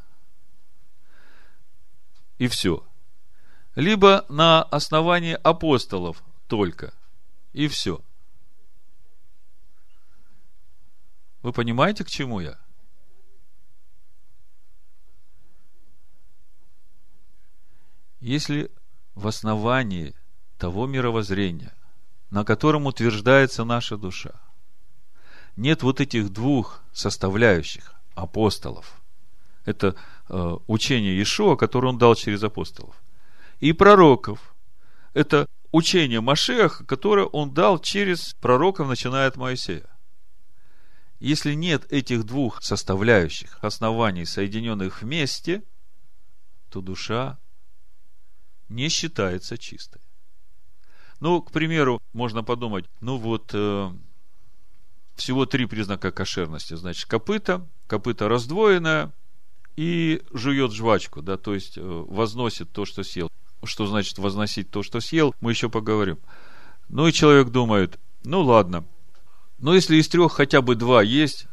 и все, либо на основании апостолов только, и все. Вы понимаете, к чему я? Если в основании того мировоззрения, на котором утверждается наша душа, нет вот этих двух составляющих апостолов, это э, учение Иешуа, которое он дал через апостолов, и пророков, это учение Машеха, которое он дал через пророков, начиная от Моисея. Если нет этих двух составляющих оснований, соединенных вместе, то душа не считается чистой. Ну, к примеру, можно подумать, ну вот, э, всего три признака кошерности. Значит, копыта, копыта раздвоенная и жует жвачку, да, то есть э, возносит то, что съел. Что значит возносить то, что съел, мы еще поговорим. Ну и человек думает, ну ладно, но если из трех хотя бы два есть,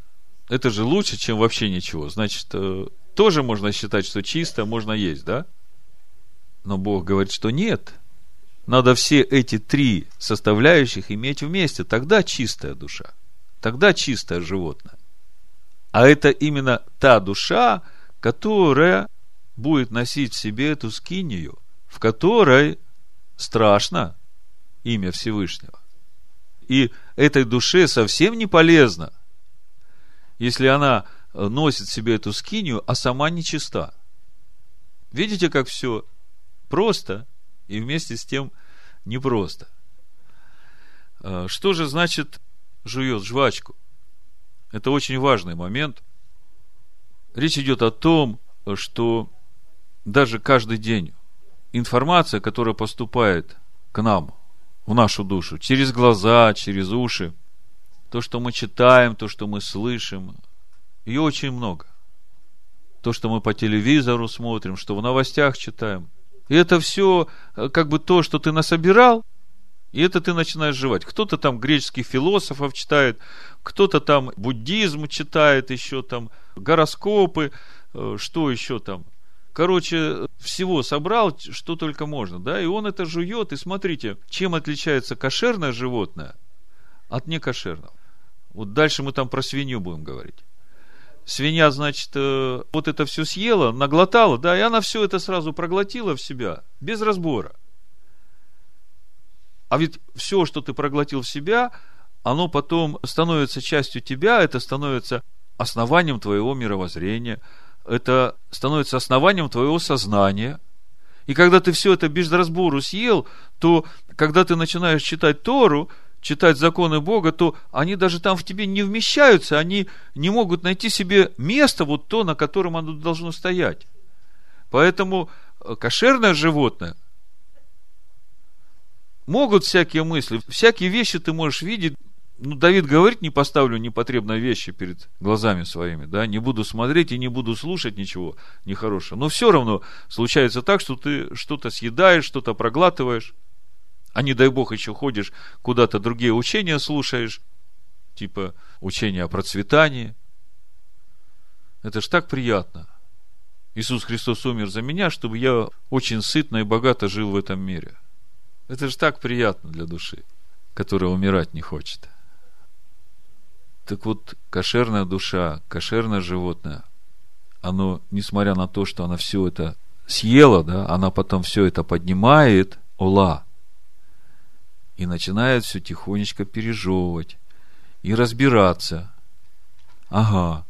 это же лучше, чем вообще ничего. Значит, э, тоже можно считать, что чисто можно есть, да? Но Бог говорит, что нет. Надо все эти три составляющих иметь вместе. Тогда чистая душа. Тогда чистое животное. А это именно та душа, которая будет носить в себе эту скинию, в которой страшно имя Всевышнего. И этой душе совсем не полезно, если она носит в себе эту скинию, а сама нечиста. Видите, как все просто и вместе с тем непросто. А, что же значит жует жвачку? Это очень важный момент. Речь идет о том, что даже каждый день информация, которая поступает к нам, в нашу душу, через глаза, через уши, то, что мы читаем, то, что мы слышим, Ее очень много. То, что мы по телевизору смотрим, что в новостях читаем. И это все э, как бы то, что ты насобирал, и это ты начинаешь жевать. Кто-то там греческих философов читает, кто-то там буддизм читает еще там, гороскопы, э, что еще там. Короче, всего собрал, что только можно, да, и он это жует. И смотрите, чем отличается кошерное животное от некошерного. Вот дальше мы там про свинью будем говорить. Свинья, значит, э, вот это все съела, наглотала, да, и она все это сразу проглотила в себя, без разбора. А ведь все, что ты проглотил в себя, оно потом становится частью тебя, это становится основанием твоего мировоззрения, это становится основанием твоего сознания. И когда ты все это без разбору съел, то когда ты начинаешь читать Тору, читать законы Бога, то они даже там в тебе не вмещаются, они не могут найти себе место, вот то, на котором оно должно стоять. Поэтому э, кошерное животное – Могут всякие мысли, всякие вещи ты можешь видеть. Ну, Давид говорит, не поставлю непотребные вещи перед глазами своими, да, не буду смотреть и не буду слушать ничего нехорошего. Но все равно случается так, что ты что-то съедаешь, что-то проглатываешь, а не дай бог еще ходишь куда-то другие учения слушаешь, типа учения о процветании. Это ж так приятно. Иисус Христос умер за меня, чтобы я очень сытно и богато жил в этом мире – это же так приятно для души, которая умирать не хочет. Так вот, кошерная душа, кошерное животное, оно, несмотря на то, что она все это съела, да, она потом все это поднимает, ола, и начинает все тихонечко пережевывать и разбираться. Ага,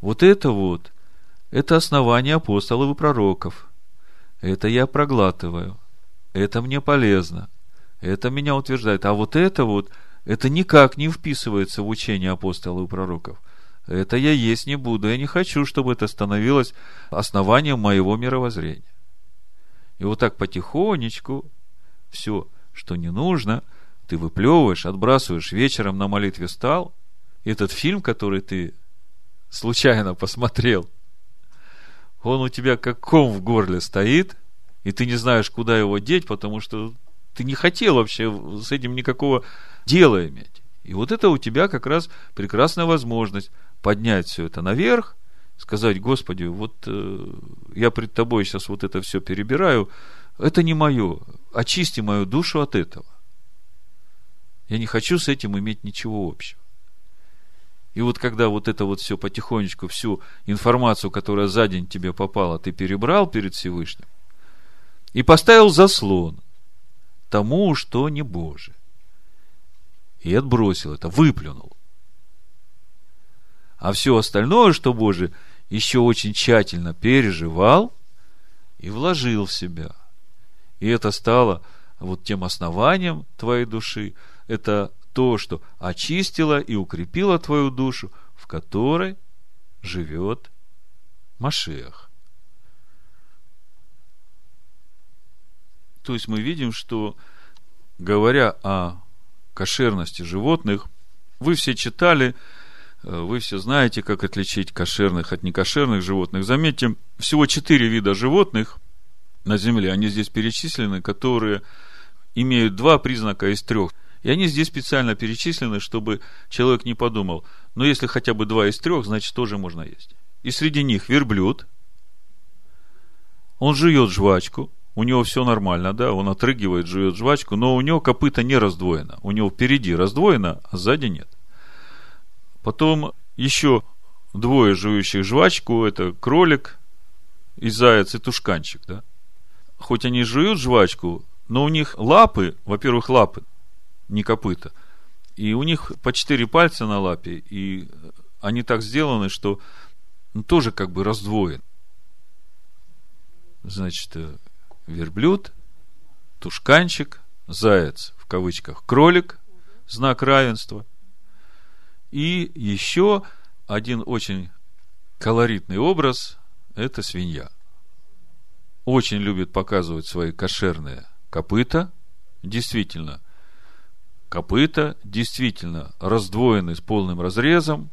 вот это вот, это основание апостолов и пророков. Это я проглатываю это мне полезно, это меня утверждает. А вот это вот, это никак не вписывается в учение апостолов и пророков. Это я есть не буду. Я не хочу, чтобы это становилось основанием моего мировоззрения. И вот так потихонечку все, что не нужно, ты выплевываешь, отбрасываешь, вечером на молитве стал. Этот фильм, который ты случайно посмотрел, он у тебя как ком в горле стоит, и ты не знаешь, куда его деть, потому что ты не хотел вообще с этим никакого дела иметь. И вот это у тебя как раз прекрасная возможность поднять все это наверх, сказать, Господи, вот э, я пред тобой сейчас вот это все перебираю, это не мое, очисти мою душу от этого. Я не хочу с этим иметь ничего общего. И вот когда вот это вот все потихонечку, всю информацию, которая за день тебе попала, ты перебрал перед Всевышним, и поставил заслон тому, что не Божие. И отбросил это, выплюнул. А все остальное, что Божие, еще очень тщательно переживал и вложил в себя. И это стало вот тем основанием твоей души. Это то, что очистило и укрепило твою душу, в которой живет Машех. То есть мы видим, что говоря о кошерности животных, вы все читали, э, вы все знаете, как отличить кошерных от некошерных животных. Заметьте, всего четыре вида животных на Земле, они здесь перечислены, которые имеют два признака из трех. И они здесь специально перечислены, чтобы человек не подумал, ну, если хотя бы два из трех, значит, тоже можно есть. И среди них верблюд, он жует жвачку, у него все нормально, да, он отрыгивает, жует жвачку, но у него копыта не раздвоено. У него впереди раздвоено, а сзади нет. Потом еще двое жующих жвачку, это кролик и заяц, и тушканчик, да. Хоть они жуют жвачку, но у них лапы, во-первых, лапы, не копыта, и у них по четыре пальца на лапе, и они так сделаны, что ну, тоже как бы раздвоен. Значит, э, верблюд, тушканчик, заяц, в кавычках, кролик, знак равенства. И еще один очень колоритный образ – это свинья. Очень любит показывать свои кошерные копыта. Действительно, копыта действительно раздвоены с полным разрезом.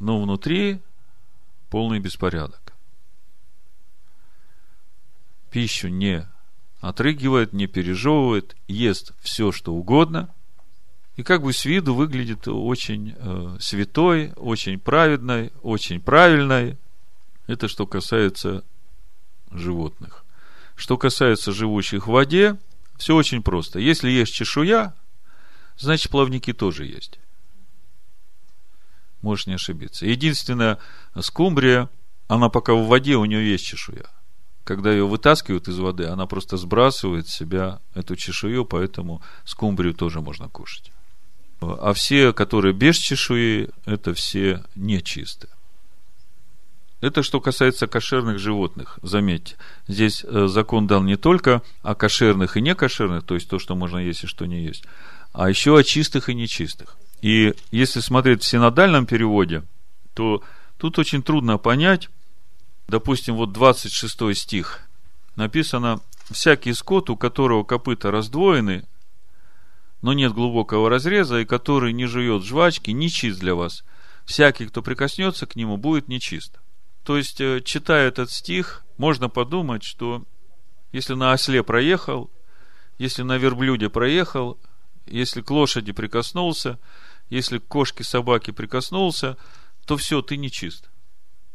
но внутри полный беспорядок. Пищу не отрыгивает, не пережевывает, ест все, что угодно, и как бы с виду выглядит очень э, святой, очень праведной, очень правильной. Это что касается животных. Что касается живущих в воде, все очень просто. Если есть чешуя, значит плавники тоже есть. Можешь не ошибиться. Единственная скумбрия, она пока в воде, у нее есть чешуя. Когда ее вытаскивают из воды, она просто сбрасывает с себя эту чешую, поэтому скумбрию тоже можно кушать. А все, которые без чешуи, это все нечистые. Это что касается кошерных животных. Заметьте, здесь э, закон дал не только о кошерных и некошерных, то есть то, что можно есть и что не есть, а еще о чистых и нечистых. И если смотреть в синодальном переводе, то тут очень трудно понять, допустим, вот 26 стих написано, «Всякий скот, у которого копыта раздвоены, но нет глубокого разреза, и который не жует жвачки, нечист для вас. Всякий, кто прикоснется к нему, будет нечист». То есть, э, читая этот стих, можно подумать, что если на осле проехал, если на верблюде проехал, если к лошади прикоснулся, если к кошке, собаке прикоснулся, то все, ты нечист.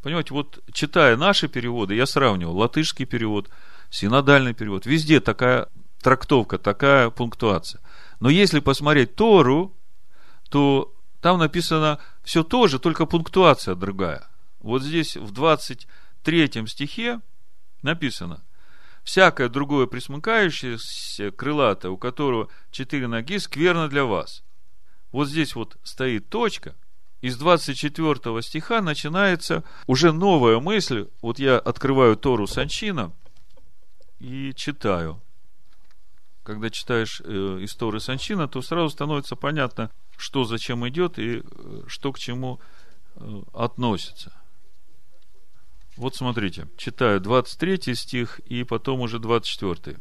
Понимаете, вот читая наши переводы, я сравнивал латышский перевод, синодальный перевод, везде такая трактовка, такая пунктуация. Но если посмотреть Тору, то там написано все то же, только пунктуация другая. Вот здесь в 23 стихе написано, всякое другое присмыкающееся крылатое, у которого четыре ноги, скверно для вас. Вот здесь вот стоит точка, из 24 стиха начинается уже новая мысль. Вот я открываю Тору Санчина и читаю. Когда читаешь э, из Торы Санчина, то сразу становится понятно, что зачем идет и э, что к чему э, относится. Вот смотрите, читаю 23 стих и потом уже 24.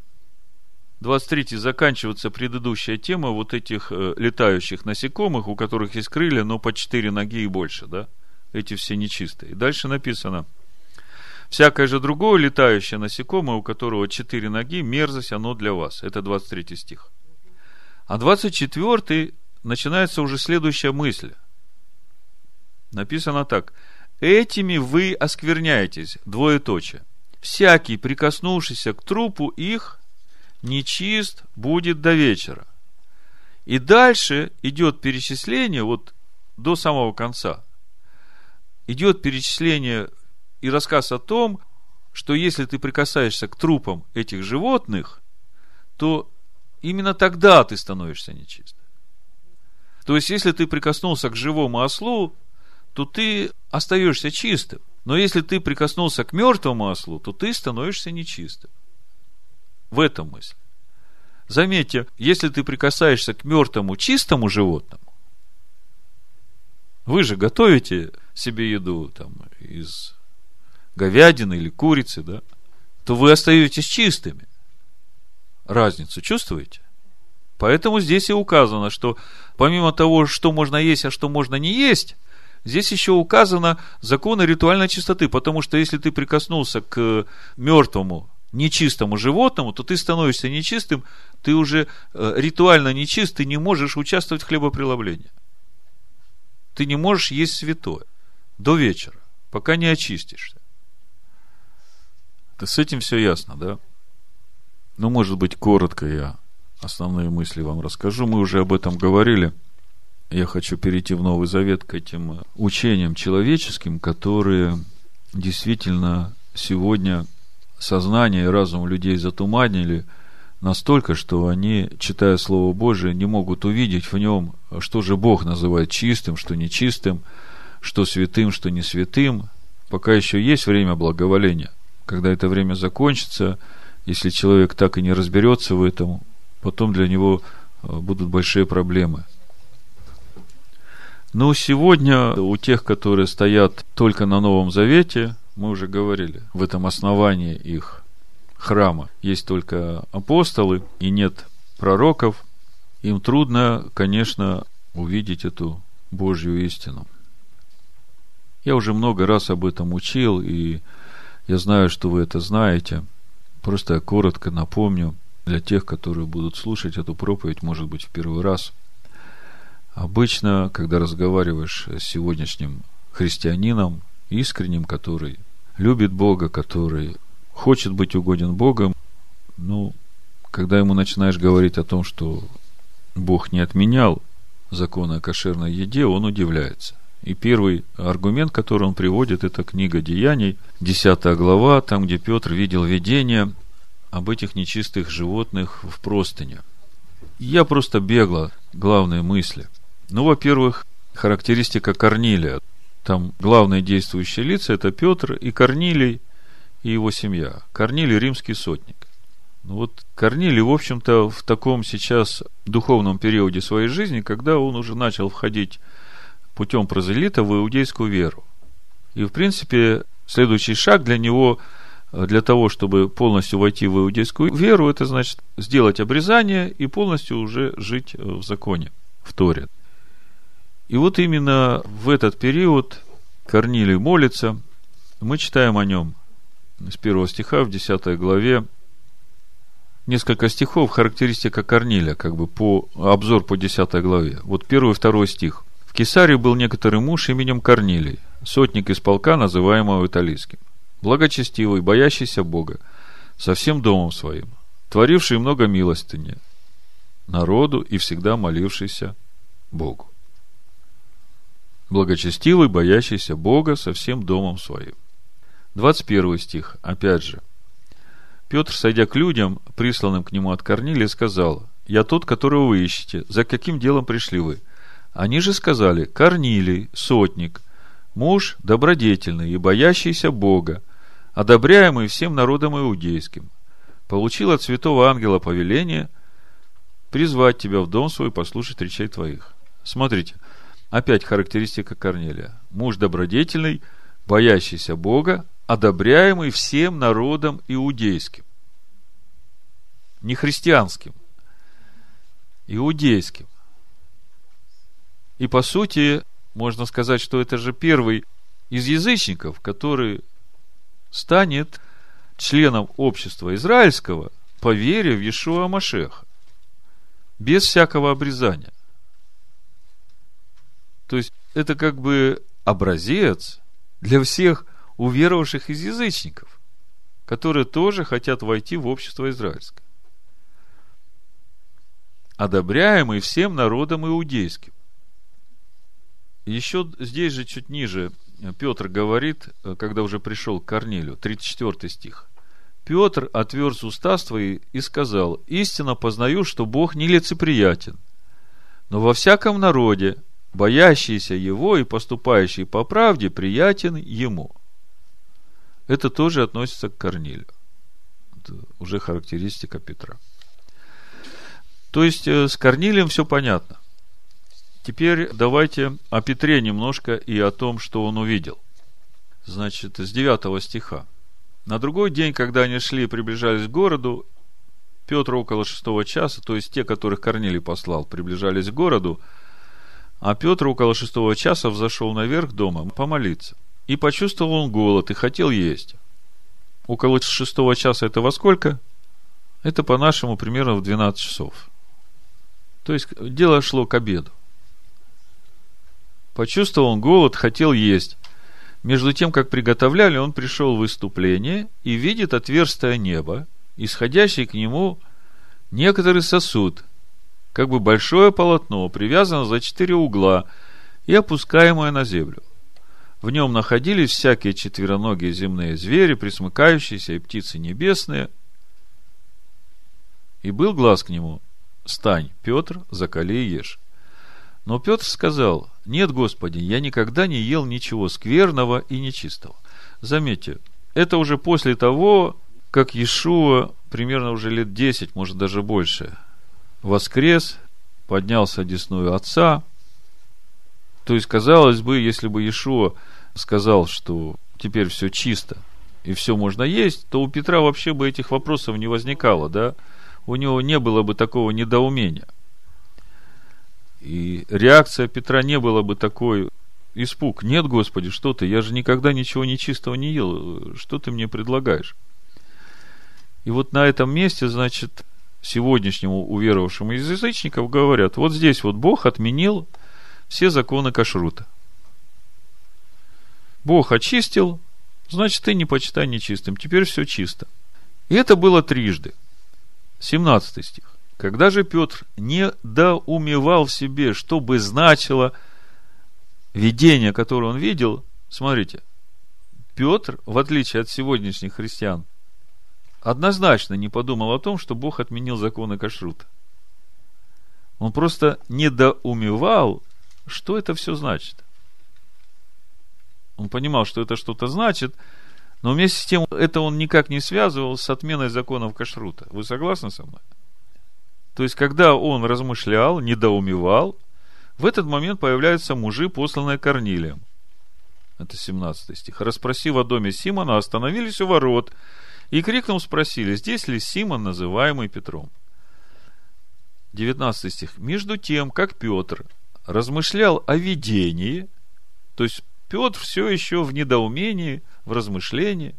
23 заканчивается предыдущая тема вот этих э, летающих насекомых, у которых есть крылья, но по 4 ноги и больше, да? Эти все нечистые. Дальше написано, всякое же другое летающее насекомое, у которого 4 ноги, мерзость оно для вас. Это 23 стих. А 24 начинается уже следующая мысль. Написано так – Этими вы оскверняетесь, двоеточие. Всякий, прикоснувшийся к трупу их, нечист будет до вечера. И дальше идет перечисление, вот до самого конца. Идет перечисление и рассказ о том, что если ты прикасаешься к трупам этих животных, то именно тогда ты становишься нечистым. То есть, если ты прикоснулся к живому ослу, то ты остаешься чистым. Но если ты прикоснулся к мертвому ослу, то ты становишься нечистым. В этом мысль. Заметьте, если ты прикасаешься к мертвому чистому животному, вы же готовите себе еду там, из говядины или курицы, да, то вы остаетесь чистыми. Разницу чувствуете? Поэтому здесь и указано, что помимо того, что можно есть, а что можно не есть, Здесь еще указано законы ритуальной чистоты, потому что если ты прикоснулся к мертвому, нечистому животному, то ты становишься нечистым, ты уже э, ритуально нечист, ты не можешь участвовать в хлебопреломлении. Ты не можешь есть святое до вечера, пока не очистишься. Да с этим все ясно, да? Ну, может быть, коротко я основные мысли вам расскажу. Мы уже об этом говорили – я хочу перейти в Новый Завет к этим учениям человеческим, которые действительно сегодня сознание и разум людей затуманили настолько, что они, читая Слово Божие, не могут увидеть в нем, что же Бог называет чистым, что нечистым, что святым, что не святым. Пока еще есть время благоволения. Когда это время закончится, если человек так и не разберется в этом, потом для него э, будут большие проблемы – но сегодня у тех, которые стоят только на Новом Завете, мы уже говорили, в этом основании их храма есть только апостолы и нет пророков, им трудно, конечно, увидеть эту Божью истину. Я уже много раз об этом учил, и я знаю, что вы это знаете. Просто я коротко напомню для тех, которые будут слушать эту проповедь, может быть, в первый раз. Обычно, когда разговариваешь с сегодняшним христианином, искренним, который любит Бога, который хочет быть угоден Богом, ну, когда ему начинаешь говорить о том, что Бог не отменял закона о кошерной еде, он удивляется. И первый аргумент, который он приводит, это книга Деяний, 10 глава, там, где Петр видел видение об этих нечистых животных в простыне. Я просто бегло главные мысли. Ну, во-первых, характеристика Корнилия. Там главные действующие лица – это Петр и Корнилий и его семья. Корнилий – римский сотник. Ну вот Корнилий, в общем-то, в таком сейчас духовном периоде своей жизни, когда он уже начал входить путем прозелита в иудейскую веру. И, в принципе, следующий шаг для него, для того, чтобы полностью войти в иудейскую веру, это значит сделать обрезание и полностью уже жить в законе, в Торе. И вот именно в этот период Корнилий молится. Мы читаем о нем с первого стиха в 10 главе несколько стихов, характеристика Корнилия, как бы по обзор по 10 главе. Вот первый и второй стих. В Кесаре был некоторый муж именем Корнилий, сотник из полка, называемого Италийским, благочестивый, боящийся Бога, со всем домом своим, творивший много милостыни народу и всегда молившийся Богу. Благочестивый, боящийся Бога со всем домом своим. 21 стих, опять же. Петр, сойдя к людям, присланным к нему от Корнилия, сказал, «Я тот, которого вы ищете. За каким делом пришли вы?» Они же сказали, «Корнилий, сотник, муж добродетельный и боящийся Бога, одобряемый всем народом иудейским, получил от святого ангела повеление призвать тебя в дом свой послушать речей твоих». Смотрите, опять характеристика Корнилия. Муж добродетельный, боящийся Бога, одобряемый всем народом иудейским. Не христианским, иудейским. И по сути, можно сказать, что это же первый из язычников, который станет членом общества израильского по вере в Иешуа Машеха. Без всякого обрезания. То есть, это как бы образец для всех уверовавших из язычников, которые тоже хотят войти в общество израильское. Одобряемый всем народом иудейским. Еще здесь же чуть ниже Петр говорит, когда уже пришел к Корнилю, 34 стих. Петр отверз уста свои и сказал, «Истинно познаю, что Бог нелицеприятен, но во всяком народе, боящийся Его и поступающий по правде, приятен Ему». Это тоже относится к Корнилию. Это уже характеристика Петра. То есть э, с Корнилием все понятно. Теперь давайте о Петре немножко и о том, что он увидел. Значит, с 9 стиха. На другой день, когда они шли и приближались к городу, Петр около шестого часа, то есть те, которых Корнилий послал, приближались к городу, а Петр около шестого часа взошел наверх дома помолиться – и почувствовал он голод и хотел есть. Около шестого часа это во сколько? Это по-нашему примерно в 12 часов. То есть дело шло к обеду. Почувствовал он голод, хотел есть. Между тем, как приготовляли, он пришел в выступление и видит отверстие неба, исходящий к нему некоторый сосуд, как бы большое полотно, привязано за четыре угла и опускаемое на землю. В нем находились всякие четвероногие земные звери, присмыкающиеся и птицы небесные. И был глаз к нему, стань, Петр, закали и ешь. Но Петр сказал, нет, Господи, я никогда не ел ничего скверного и нечистого. Заметьте, это уже после того, как Иешуа, примерно уже лет 10, может даже больше, воскрес, поднялся одесную Отца – то есть, казалось бы, если бы Иешуа сказал, что теперь все чисто и все можно есть, то у Петра вообще бы этих вопросов не возникало, да? У него не было бы такого недоумения. И реакция Петра не была бы такой испуг. Нет, Господи, что ты? Я же никогда ничего нечистого не ел. Что ты мне предлагаешь? И вот на этом месте, значит, сегодняшнему уверовавшему из язычников говорят, вот здесь вот Бог отменил все законы кашрута. Бог очистил, значит, ты не почитай нечистым. Теперь все чисто. И это было трижды. 17 стих. Когда же Петр не доумевал в себе, что бы значило видение, которое он видел, смотрите, Петр, в отличие от сегодняшних христиан, однозначно не подумал о том, что Бог отменил законы кашрута. Он просто недоумевал, что это все значит. Он понимал, что это что-то значит, но вместе с тем это он никак не связывал с отменой законов кашрута. Вы согласны со мной? То есть, когда он размышлял, недоумевал, в этот момент появляются мужи, посланные Корнилием. Это 17 стих. Распросив о доме Симона, остановились у ворот и крикнув спросили, здесь ли Симон, называемый Петром. 19 стих. Между тем, как Петр размышлял о видении, то есть Петр все еще в недоумении, в размышлении,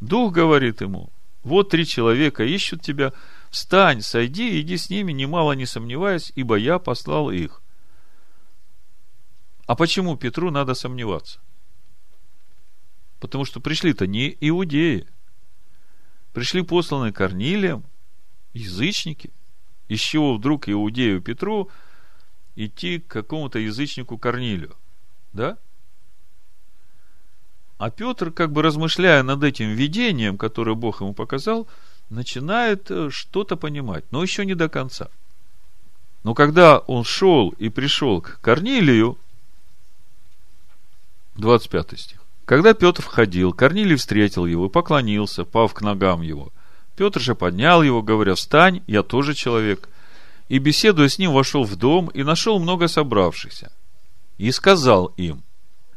Дух говорит ему, вот три человека ищут тебя, Встань, сойди иди с ними, немало не сомневаясь, ибо я послал их. А почему Петру надо сомневаться? Потому что пришли-то не иудеи. Пришли посланные Корнилием, язычники. Из чего вдруг иудею Петру идти к какому-то язычнику Корнилию? Да? А Петр, как бы размышляя над этим видением, которое Бог ему показал, начинает э, что-то понимать, но еще не до конца. Но когда он шел и пришел к Корнилию, 25 стих, когда Петр входил, Корнилий встретил его и поклонился, пав к ногам его. Петр же поднял его, говоря, встань, я тоже человек. И, беседуя с ним, вошел в дом и нашел много собравшихся. И сказал им,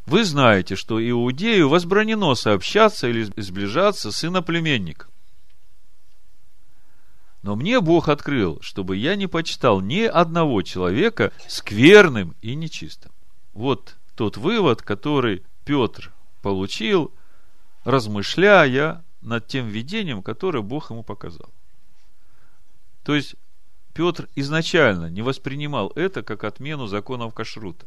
вы знаете, что Иудею возбранено сообщаться или сближаться с иноплеменником. Но мне Бог открыл, чтобы я не почитал ни одного человека скверным и нечистым. Вот тот вывод, который Петр получил, размышляя над тем видением, которое Бог ему показал. То есть, Петр изначально не воспринимал это как отмену законов кашрута.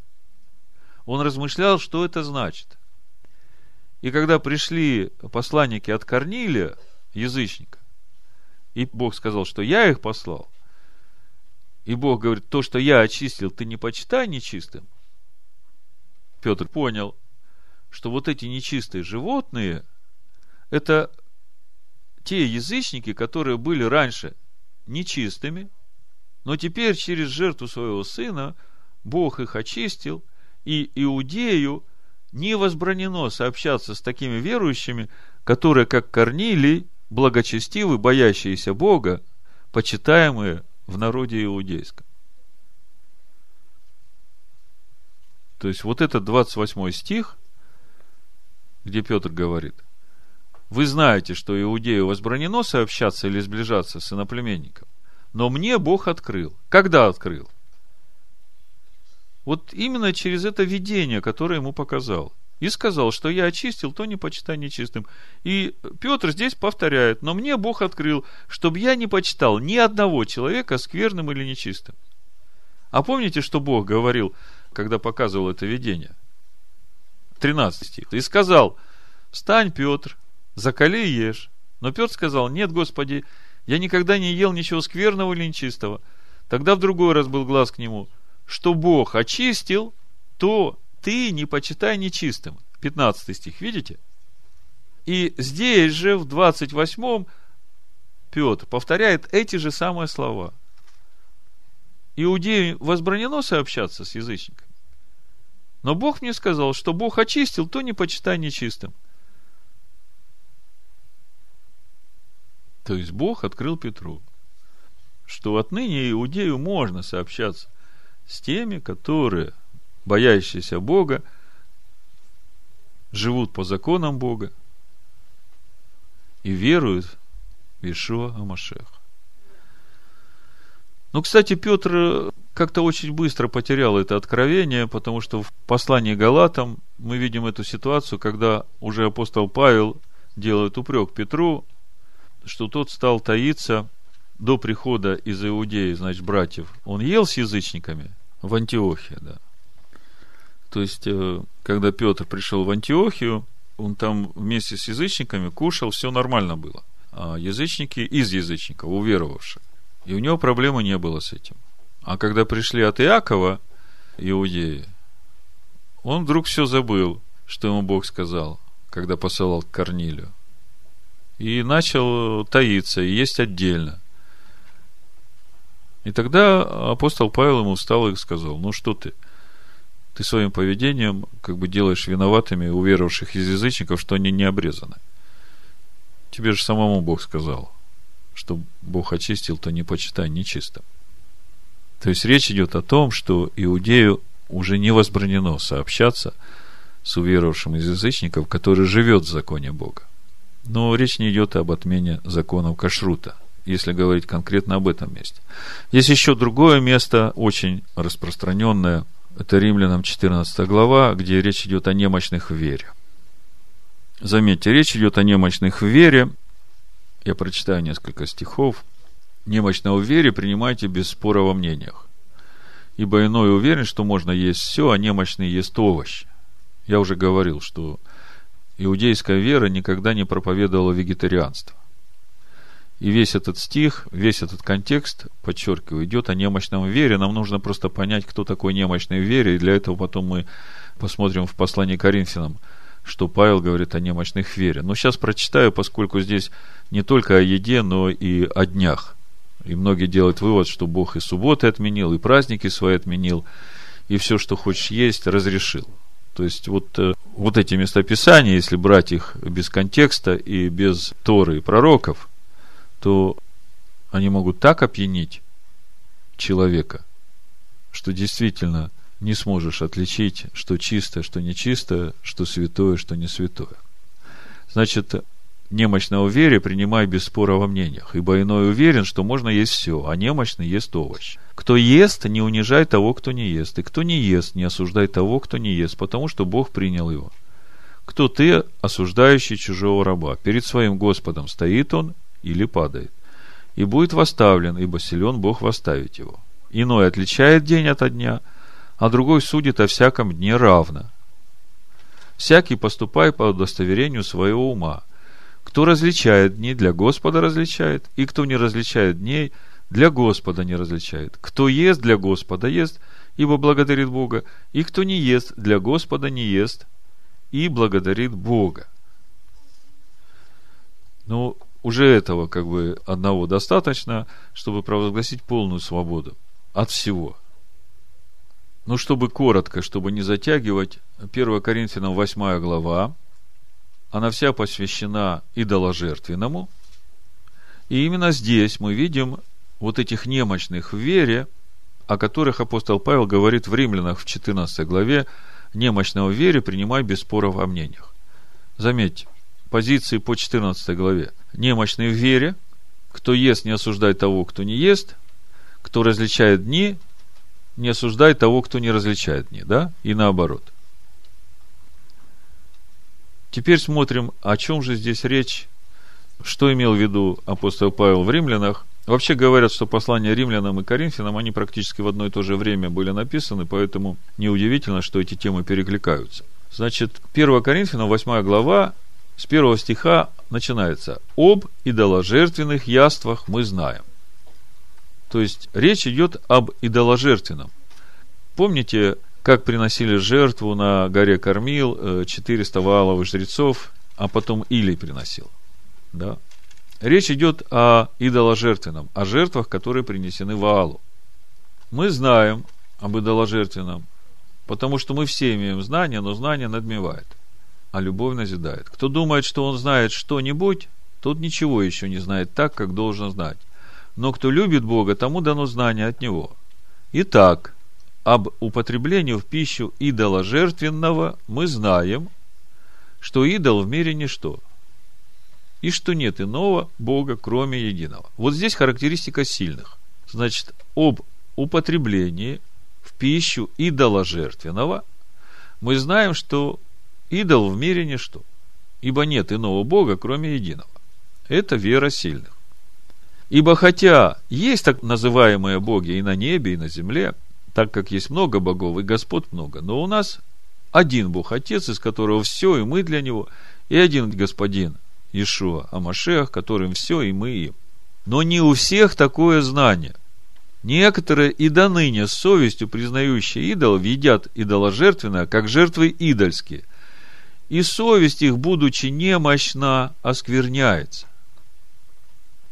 Он размышлял, что это значит. И когда пришли посланники от Корнилия, язычника, и Бог сказал, что я их послал. И Бог говорит, то, что я очистил, ты не почитай нечистым. Петр понял, что вот эти нечистые животные, это те язычники, которые были раньше нечистыми, но теперь через жертву своего сына Бог их очистил, и Иудею не возбранено сообщаться с такими верующими, которые, как Корнилий, благочестивы, боящиеся Бога, почитаемые в народе иудейском. То есть вот этот 28 стих, где Петр говорит, вы знаете, что иудею возбранено сообщаться или сближаться с иноплеменником, но мне Бог открыл. Когда открыл? Вот именно через это видение, которое ему показал – и сказал, что я очистил, то не почитай нечистым. И Петр здесь повторяет, но мне Бог открыл, чтобы я не почитал ни одного человека скверным или нечистым. А помните, что Бог говорил, когда показывал это видение? 13 стих. И сказал, встань, Петр, закали и ешь. Но Петр сказал, нет, Господи, я никогда не ел ничего скверного или нечистого. Тогда в другой раз был глаз к нему, что Бог очистил, то ты не почитай нечистым. 15 стих, видите? И здесь же, в 28 Петр повторяет эти же самые слова. Иудею возбранено сообщаться с язычниками. Но Бог мне сказал, что Бог очистил, то не почитай нечистым. То есть Бог открыл Петру, что отныне иудею можно сообщаться с теми, которые боящиеся Бога, живут по законам Бога и веруют в Ишуа Амашех. Ну, кстати, Петр как-то очень быстро потерял это откровение, потому что в послании Галатам мы видим эту ситуацию, когда уже апостол Павел делает упрек Петру, что тот стал таиться до прихода из Иудеи, значит, братьев. Он ел с язычниками в Антиохии, да. То есть, э, когда Петр пришел в Антиохию, он там вместе с язычниками кушал, все нормально было. А язычники из язычников, уверовавшие. И у него проблемы не было с этим. А когда пришли от Иакова, иудеи, он вдруг все забыл, что ему Бог сказал, когда посылал к Корнилию. И начал таиться, и есть отдельно. И тогда апостол Павел ему встал и сказал, ну что ты, ты своим поведением как бы делаешь виноватыми уверовавших из язычников, что они не обрезаны. Тебе же самому Бог сказал, что Бог очистил, то не почитай нечисто. То есть речь идет о том, что иудею уже не возбранено сообщаться с уверовавшим из язычников, который живет в законе Бога. Но речь не идет об отмене законов кашрута, если говорить конкретно об этом месте. Есть еще другое место, очень распространенное, это Римлянам 14 глава, где речь идет о немощных в вере. Заметьте, речь идет о немощных в вере. Я прочитаю несколько стихов. Немощного в вере принимайте без спора во мнениях. Ибо иной уверен, что можно есть все, а немощный ест овощи. Я уже говорил, что иудейская вера никогда не проповедовала вегетарианство. И весь этот стих, весь этот контекст, подчеркиваю, идет о немощном вере. Нам нужно просто понять, кто такой немощный в вере. И для этого потом мы посмотрим в послании Коринфянам, что Павел говорит о немощных вере. Но сейчас прочитаю, поскольку здесь не только о еде, но и о днях. И многие делают вывод, что Бог и субботы отменил, и праздники свои отменил, и все, что хочешь есть, разрешил. То есть вот, э, вот эти местописания, если брать их без контекста и без Торы и пророков, то они могут так опьянить человека, что действительно не сможешь отличить, что чистое, что нечистое, что святое, что не святое. Значит, немощного вере принимай без спора во мнениях, ибо иной уверен, что можно есть все, а немощный ест овощ. Кто ест, не унижай того, кто не ест, и кто не ест, не осуждай того, кто не ест, потому что Бог принял его. Кто ты, осуждающий чужого раба? Перед своим Господом стоит он или падает. И будет восставлен, ибо силен Бог восставить его. Иной отличает день от дня, а другой судит о всяком дне равно. Всякий поступай по удостоверению своего ума – кто различает дни, для Господа различает, и кто не различает дней, для Господа не различает. Кто ест, для Господа ест, ибо благодарит Бога, и кто не ест, для Господа не ест, и благодарит Бога. Ну, уже этого как бы одного достаточно, чтобы провозгласить полную свободу от всего. Ну, чтобы коротко, чтобы не затягивать, 1 Коринфянам 8 глава, она вся посвящена идоложертвенному. И именно здесь мы видим вот этих немощных в вере, о которых апостол Павел говорит в Римлянах в 14 главе, немощного в вере принимай без споров о мнениях. Заметьте, позиции по 14 главе. Немощный в вере, кто ест, не осуждай того, кто не ест, кто различает дни, не осуждай того, кто не различает дни, да? И наоборот. Теперь смотрим, о чем же здесь речь, что имел в виду апостол Павел в римлянах. Вообще говорят, что послания римлянам и коринфянам, они практически в одно и то же время были написаны, поэтому неудивительно, что эти темы перекликаются. Значит, 1 Коринфянам, 8 глава, с первого стиха начинается «Об идоложертвенных яствах мы знаем». То есть, речь идет об идоложертвенном. Помните, как приносили жертву на горе Кормил 400 э, валовых жрецов, а потом Илий приносил. Да? Речь идет о идоложертвенном, о жертвах, которые принесены Ваалу. Мы знаем об идоложертвенном, потому что мы все имеем знания, но знание надмевает, а любовь назидает. Кто думает, что он знает что-нибудь, тот ничего еще не знает так, как должен знать. Но кто любит Бога, тому дано знание от Него. Итак, об употреблении в пищу идола жертвенного мы знаем, что идол в мире ничто, и что нет иного Бога, кроме единого. Вот здесь характеристика сильных. Значит, об употреблении в пищу идола жертвенного, мы знаем, что идол в мире ничто, ибо нет иного Бога, кроме единого. Это вера сильных. Ибо хотя есть так называемые боги и на небе, и на земле, так как есть много богов и господ много, но у нас один Бог Отец, из которого все, и мы для Него, и один Господин, Ишуа, Амашех, которым все, и мы им. Но не у всех такое знание. Некоторые и до ныне с совестью признающие идолов едят идоложертвенное, как жертвы идольские. И совесть их, будучи немощна, оскверняется.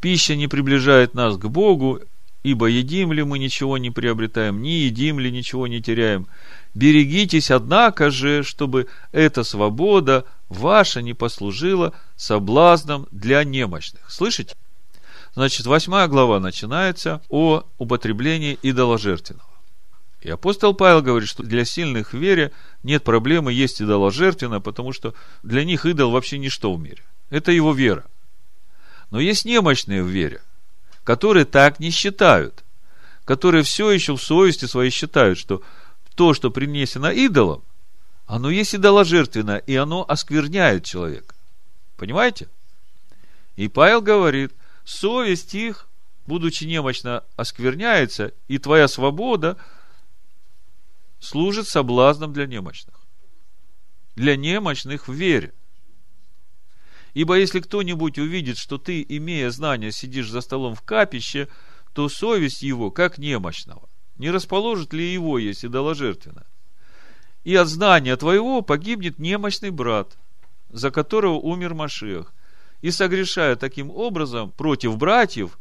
Пища не приближает нас к Богу, ибо едим ли мы ничего не приобретаем, не едим ли ничего не теряем. Берегитесь, однако же, чтобы эта свобода ваша не послужила соблазном для немощных. Слышите? Значит, восьмая глава начинается о употреблении идоложертвенного. И апостол Павел говорит, что для сильных в вере нет проблемы есть идоложертвенно, потому что для них идол вообще ничто в мире. Это его вера. Но есть немощные в вере, которые так не считают, которые все еще в совести своей считают, что то, что принесено идолом, оно есть идоложертвенно, и оно оскверняет человека. Понимаете? И Павел говорит, совесть их, будучи немощно, оскверняется, и твоя свобода служит соблазном для немощных. Для немощных в вере. Ибо если кто-нибудь увидит, что ты, имея знания, сидишь за столом в капище, то совесть его, как немощного, не расположит ли его, если доложертвенно? И от знания твоего погибнет немощный брат, за которого умер Машех, и согрешая таким образом против братьев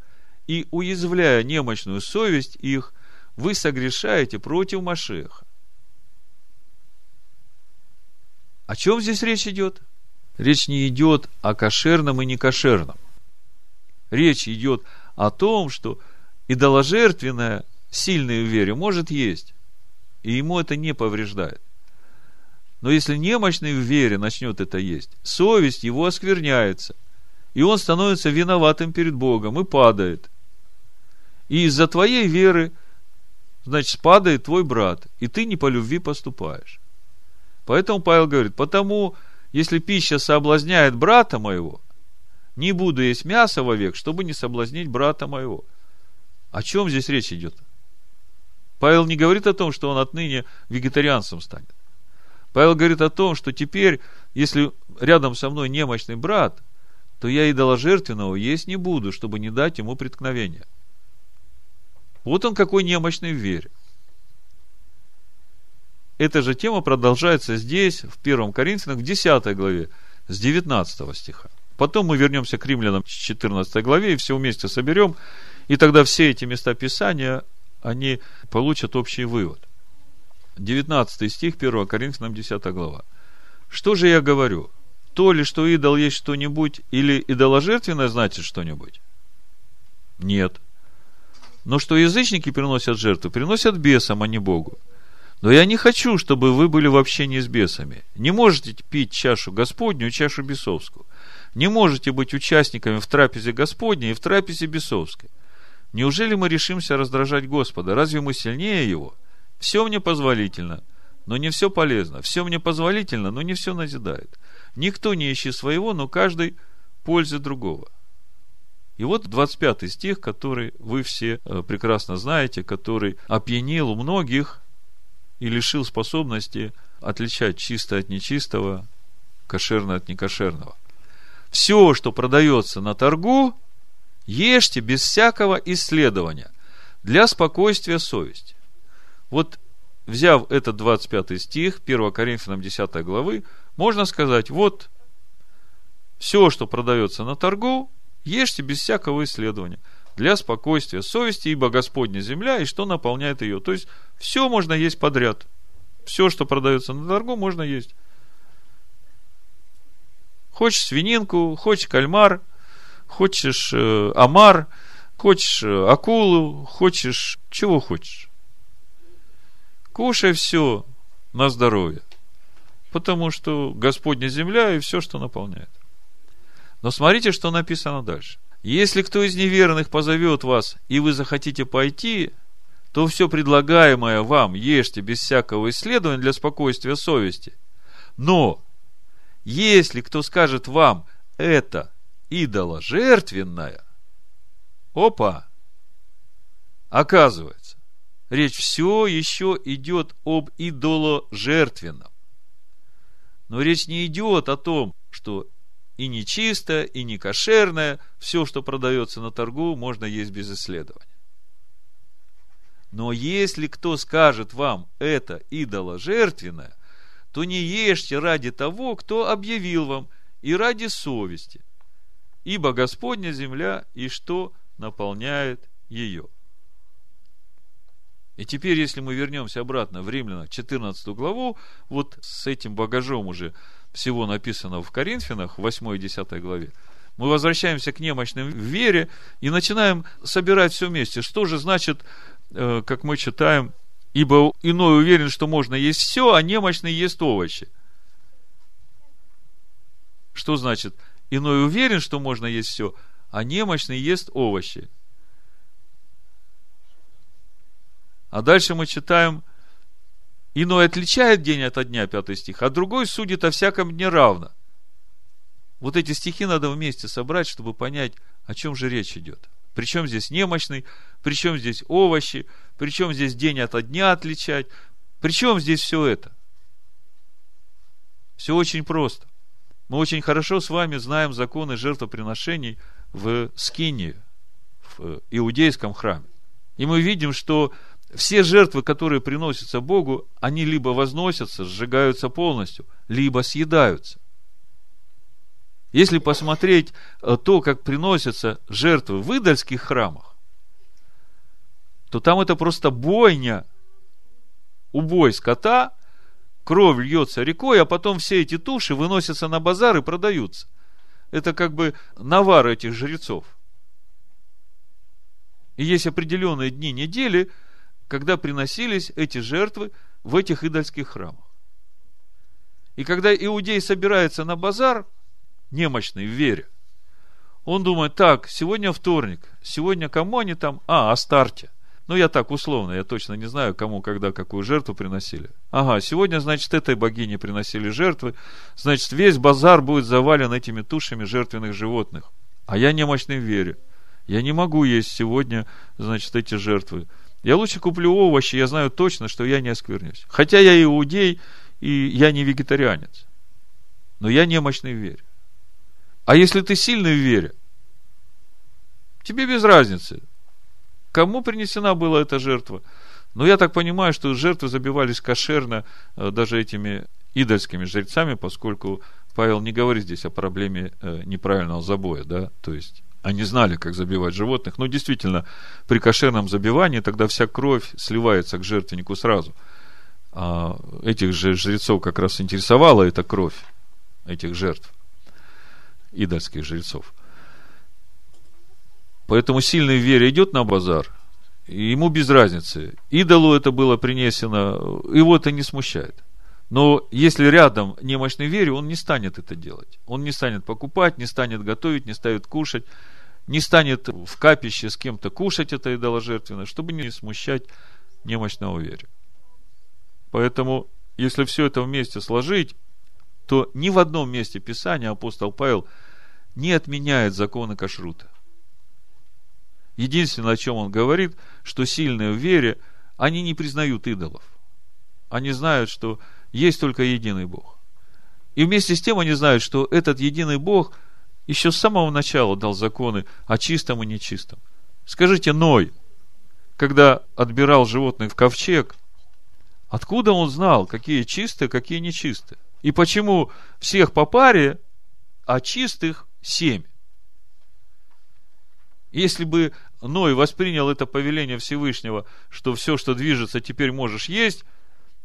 и уязвляя немощную совесть их, вы согрешаете против Машеха. О чем здесь речь идет? Речь не идет о кошерном и некошерном. Речь идет о том, что идоложертвенное, сильное в вере, может есть, и ему это не повреждает. Но если немощный в вере начнет это есть, совесть его оскверняется – и он становится виноватым перед Богом и падает. И из-за твоей веры, значит, падает твой брат, и ты не по любви поступаешь. Поэтому Павел говорит, потому, если пища соблазняет брата моего, не буду есть мясо вовек, чтобы не соблазнить брата моего. О чем здесь речь идет? Павел не говорит о том, что он отныне вегетарианцем станет. Павел говорит о том, что теперь, если рядом со мной немощный брат – то я идоложертвенного есть не буду, чтобы не дать ему преткновения. Вот он какой немощный в вере. Эта же тема продолжается здесь, в 1 Коринфянам, в 10 главе, с 19 стиха. Потом мы вернемся к римлянам в 14 главе и все вместе соберем, и тогда все эти места Писания, они получат общий вывод. 19 стих 1 Коринфянам 10 глава. Что же я говорю? то ли, что идол есть что-нибудь, или идоложертвенное значит что-нибудь? Нет. Но что язычники приносят жертву, приносят бесам, а не Богу. Но я не хочу, чтобы вы были в общении с бесами. Не можете пить чашу Господню чашу бесовскую. Не можете быть участниками в трапезе Господней и в трапезе бесовской. Неужели мы решимся раздражать Господа? Разве мы сильнее Его? Все мне позволительно, но не все полезно. Все мне позволительно, но не все назидает. Никто не ищет своего, но каждый пользы другого. И вот 25 стих, который вы все э, прекрасно знаете, который опьянил многих и лишил способности отличать чистое от нечистого, кошерное от некошерного. Все, что продается на торгу, ешьте без всякого исследования для спокойствия совести. Вот взяв этот 25 стих 1 Коринфянам 10 главы, можно сказать, вот, все, что продается на торгу, ешьте без всякого исследования, для спокойствия совести, ибо Господня земля, и что наполняет ее. То есть, все можно есть подряд. Все, что продается на торгу, можно есть. Хочешь свининку, хочешь кальмар, хочешь э, омар, хочешь э, акулу, хочешь чего хочешь. Кушай все на здоровье. Потому что Господня земля и все, что наполняет. Но смотрите, что написано дальше. Если кто из неверных позовет вас, и вы захотите пойти, то все предлагаемое вам ешьте без всякого исследования для спокойствия совести. Но, если кто скажет вам, это идола жертвенная, опа, оказывается, речь все еще идет об идоложертвенном. Но речь не идет о том, что и нечистое, и не кошерное, все, что продается на торгу, можно есть без исследования. Но если кто скажет вам это идоло жертвенное, то не ешьте ради того, кто объявил вам, и ради совести. Ибо Господня земля и что наполняет ее. И теперь, если мы вернемся обратно в Римлянах 14 главу, вот с этим багажом уже всего написано в Коринфянах, в 8 и 10 главе, мы возвращаемся к немощным в вере и начинаем собирать все вместе. Что же значит, э, как мы читаем, ибо иной уверен, что можно есть все, а немощный ест овощи. Что значит, иной уверен, что можно есть все, а немощный ест овощи. А дальше мы читаем, иной отличает день от дня, пятый стих, а другой судит о всяком дне равно. Вот эти стихи надо вместе собрать, чтобы понять, о чем же речь идет. Причем здесь немощный, причем здесь овощи, причем здесь день от дня отличать, причем здесь все это. Все очень просто. Мы очень хорошо с вами знаем законы жертвоприношений в Скинии, в иудейском храме. И мы видим, что все жертвы, которые приносятся Богу, они либо возносятся, сжигаются полностью, либо съедаются. Если посмотреть э, то, как приносятся жертвы в идольских храмах, то там это просто бойня, убой скота, кровь льется рекой, а потом все эти туши выносятся на базар и продаются. Это как бы навар этих жрецов. И есть определенные дни недели – когда приносились эти жертвы в этих идольских храмах. И когда иудей собирается на базар, немощный в вере, он думает, так, сегодня вторник, сегодня кому они там? А, Астарте. Ну, я так условно, я точно не знаю, кому, когда, какую жертву приносили. Ага, сегодня, значит, этой богине приносили жертвы, значит, весь базар будет завален этими тушами жертвенных животных. А я немощный в вере. Я не могу есть сегодня, значит, эти жертвы. Я лучше куплю овощи, я знаю точно, что я не осквернюсь. Хотя я иудей, и я не вегетарианец. Но я немощный в вере. А если ты сильный в вере, тебе без разницы, кому принесена была эта жертва. Но я так понимаю, что жертвы забивались кошерно э, даже этими идольскими жрецами, поскольку Павел не говорит здесь о проблеме э, неправильного забоя, да, то есть они знали, как забивать животных. Но действительно, при кошерном забивании тогда вся кровь сливается к жертвеннику сразу. А этих же жрецов как раз интересовала эта кровь этих жертв, идольских жрецов. Поэтому сильный в вере идет на базар, и ему без разницы. Идолу это было принесено, его это не смущает. Но если рядом немощный вере, он не станет это делать. Он не станет покупать, не станет готовить, не станет кушать, не станет в капище с кем-то кушать это идоложертвенное, чтобы не смущать немощного вере. Поэтому, если все это вместе сложить, то ни в одном месте Писания апостол Павел не отменяет законы кашрута. Единственное, о чем он говорит, что сильные в вере, они не признают идолов. Они знают, что есть только единый Бог. И вместе с тем они знают, что этот единый Бог еще с самого начала дал законы о чистом и нечистом. Скажите, Ной, когда отбирал животных в ковчег, откуда он знал, какие чистые, какие нечистые? И почему всех по паре, а чистых семь? Если бы Ной воспринял это повеление Всевышнего, что все, что движется, теперь можешь есть,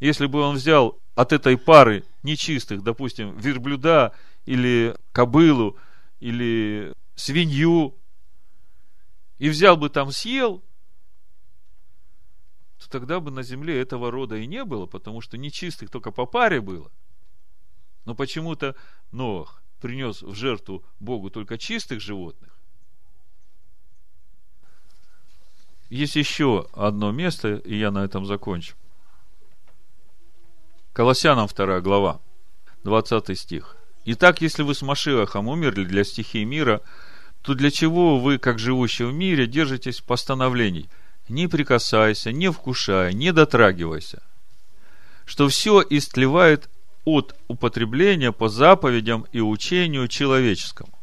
если бы он взял от этой пары нечистых, допустим, верблюда или кобылу, или свинью, и взял бы там съел, то тогда бы на земле этого рода и не было, потому что нечистых только по паре было. Но почему-то Ноах принес в жертву Богу только чистых животных. Есть еще одно место, и я на этом закончу. Колоссянам 2 глава, 20 стих. Итак, если вы с Машиахом умерли для стихии мира, то для чего вы, как живущие в мире, держитесь постановлений? Не прикасайся, не вкушай, не дотрагивайся. Что все истлевает от употребления по заповедям и учению человеческому.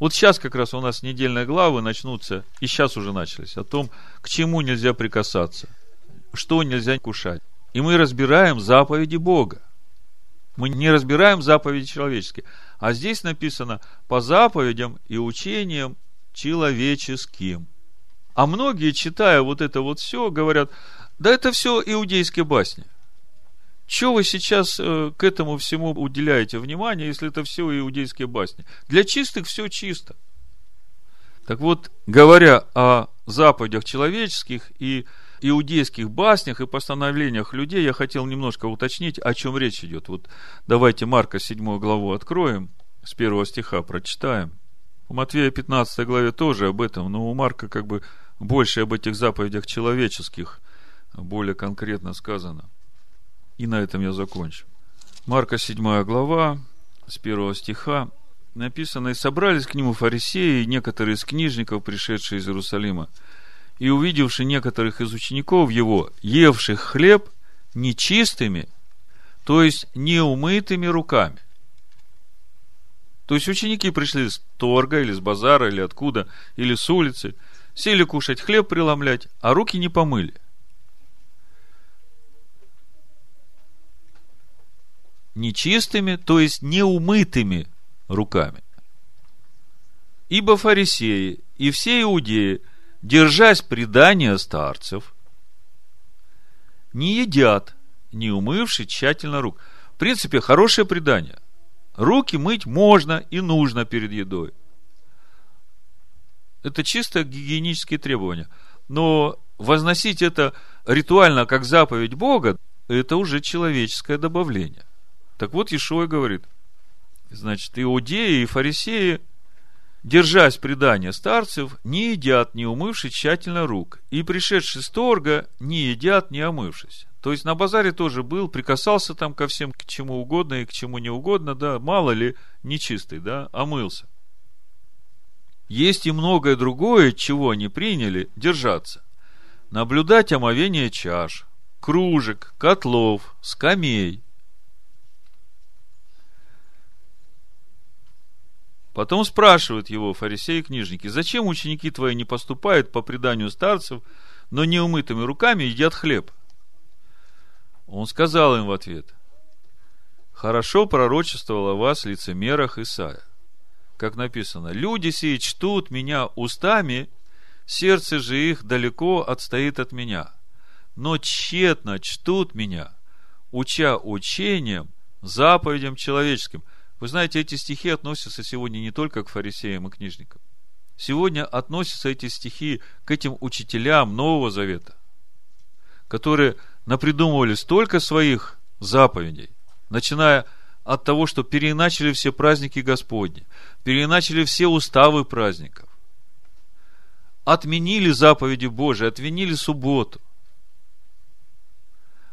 Вот сейчас как раз у нас недельные главы начнутся, и сейчас уже начались, о том, к чему нельзя прикасаться, что нельзя кушать. И мы разбираем заповеди Бога. Мы не разбираем заповеди человеческие. А здесь написано по заповедям и учениям человеческим. А многие, читая вот это вот все, говорят, да это все иудейские басни. Чего вы сейчас э, к этому всему уделяете внимание, если это все иудейские басни? Для чистых все чисто. Так вот, говоря о заповедях человеческих и иудейских баснях и постановлениях людей, я хотел немножко уточнить, о чем речь идет. Вот давайте Марка 7 главу откроем, с первого стиха прочитаем. У Матвея 15 главе тоже об этом, но у Марка как бы больше об этих заповедях человеческих более конкретно сказано. И на этом я закончу. Марка 7 глава, с первого стиха, написано, «И собрались к нему фарисеи, и некоторые из книжников, пришедшие из Иерусалима, и увидевши некоторых из учеников его, евших хлеб нечистыми, то есть неумытыми руками. То есть ученики пришли с торга или с базара, или откуда, или с улицы, сели кушать хлеб преломлять, а руки не помыли. нечистыми, то есть неумытыми руками. Ибо фарисеи и все иудеи, держась предания старцев, не едят, не умывши тщательно рук. В принципе, хорошее предание. Руки мыть можно и нужно перед едой. Это чисто гигиенические требования. Но возносить это ритуально как заповедь Бога, это уже человеческое добавление. Так вот, Ишуа говорит, значит, иудеи и фарисеи, держась предания старцев, не едят, не умывшись тщательно рук, и пришедшие с торга не едят, не омывшись. То есть на базаре тоже был, прикасался там ко всем, к чему угодно и к чему не угодно, да, мало ли, нечистый, да, омылся. Есть и многое другое, чего они приняли, держаться. Наблюдать омовение чаш, кружек, котлов, скамей, Потом спрашивают его фарисеи и книжники, зачем ученики твои не поступают по преданию старцев, но неумытыми руками едят хлеб? Он сказал им в ответ, хорошо пророчествовал о вас лицемерах Исаия. Как написано, люди сии чтут меня устами, сердце же их далеко отстоит от меня. Но тщетно чтут меня, уча учением, заповедям человеческим – вы знаете, эти стихи относятся сегодня не только к фарисеям и книжникам. Сегодня относятся эти стихи к этим учителям Нового Завета, которые напридумывали столько своих заповедей, начиная от того, что переначали все праздники Господни, переначали все уставы праздников, отменили заповеди Божии, отменили субботу,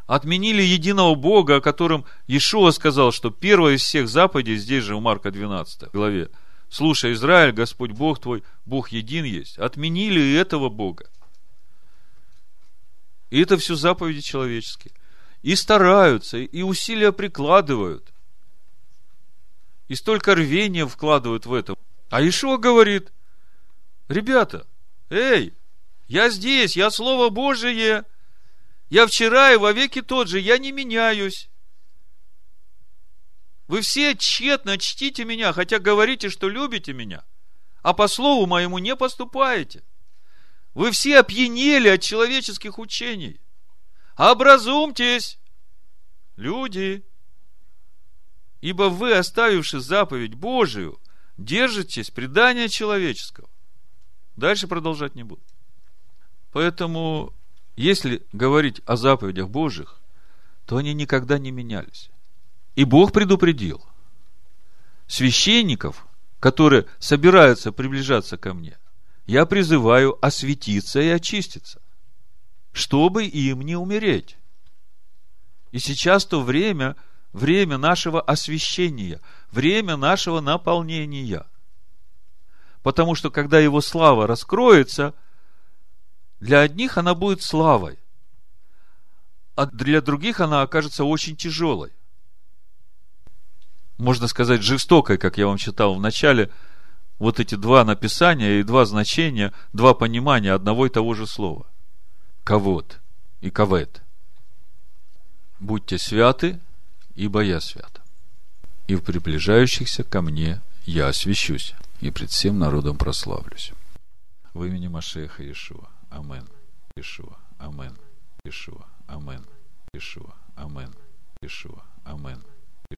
отменили единого Бога, о котором Иешуа сказал, что первая из всех заповедей, здесь же в Марка 12 главе, слушай, Израиль, Господь Бог твой, Бог един есть. Отменили и этого Бога. И это все заповеди человеческие. И стараются, и усилия прикладывают. И столько рвения вкладывают в это. А Ишуа говорит, ребята, эй, я здесь, я Слово Божие, я вчера и вовеки тот же, я не меняюсь. Вы все тщетно чтите меня, хотя говорите, что любите меня, а по слову моему не поступаете. Вы все опьянели от человеческих учений. Образумьтесь, люди, ибо вы, оставивши заповедь Божию, держитесь предания человеческого. Дальше продолжать не буду. Поэтому если говорить о заповедях Божьих, то они никогда не менялись. И Бог предупредил священников, которые собираются приближаться ко мне, я призываю осветиться и очиститься, чтобы им не умереть. И сейчас то время, время нашего освящения, время нашего наполнения. Потому что когда его слава раскроется, для одних она будет славой, а для других она окажется очень тяжелой. Можно сказать, жестокой, как я вам читал в начале, вот эти два написания и два значения, два понимания одного и того же слова. Ковод и кавет. Будьте святы, ибо я свят. И в приближающихся ко мне я освящусь, и пред всем народом прославлюсь. В имени Машеха Иешуа. Амен. Иешуа. Амен. Иешуа. Амен. Иешуа. Амен. Иешуа. Амен.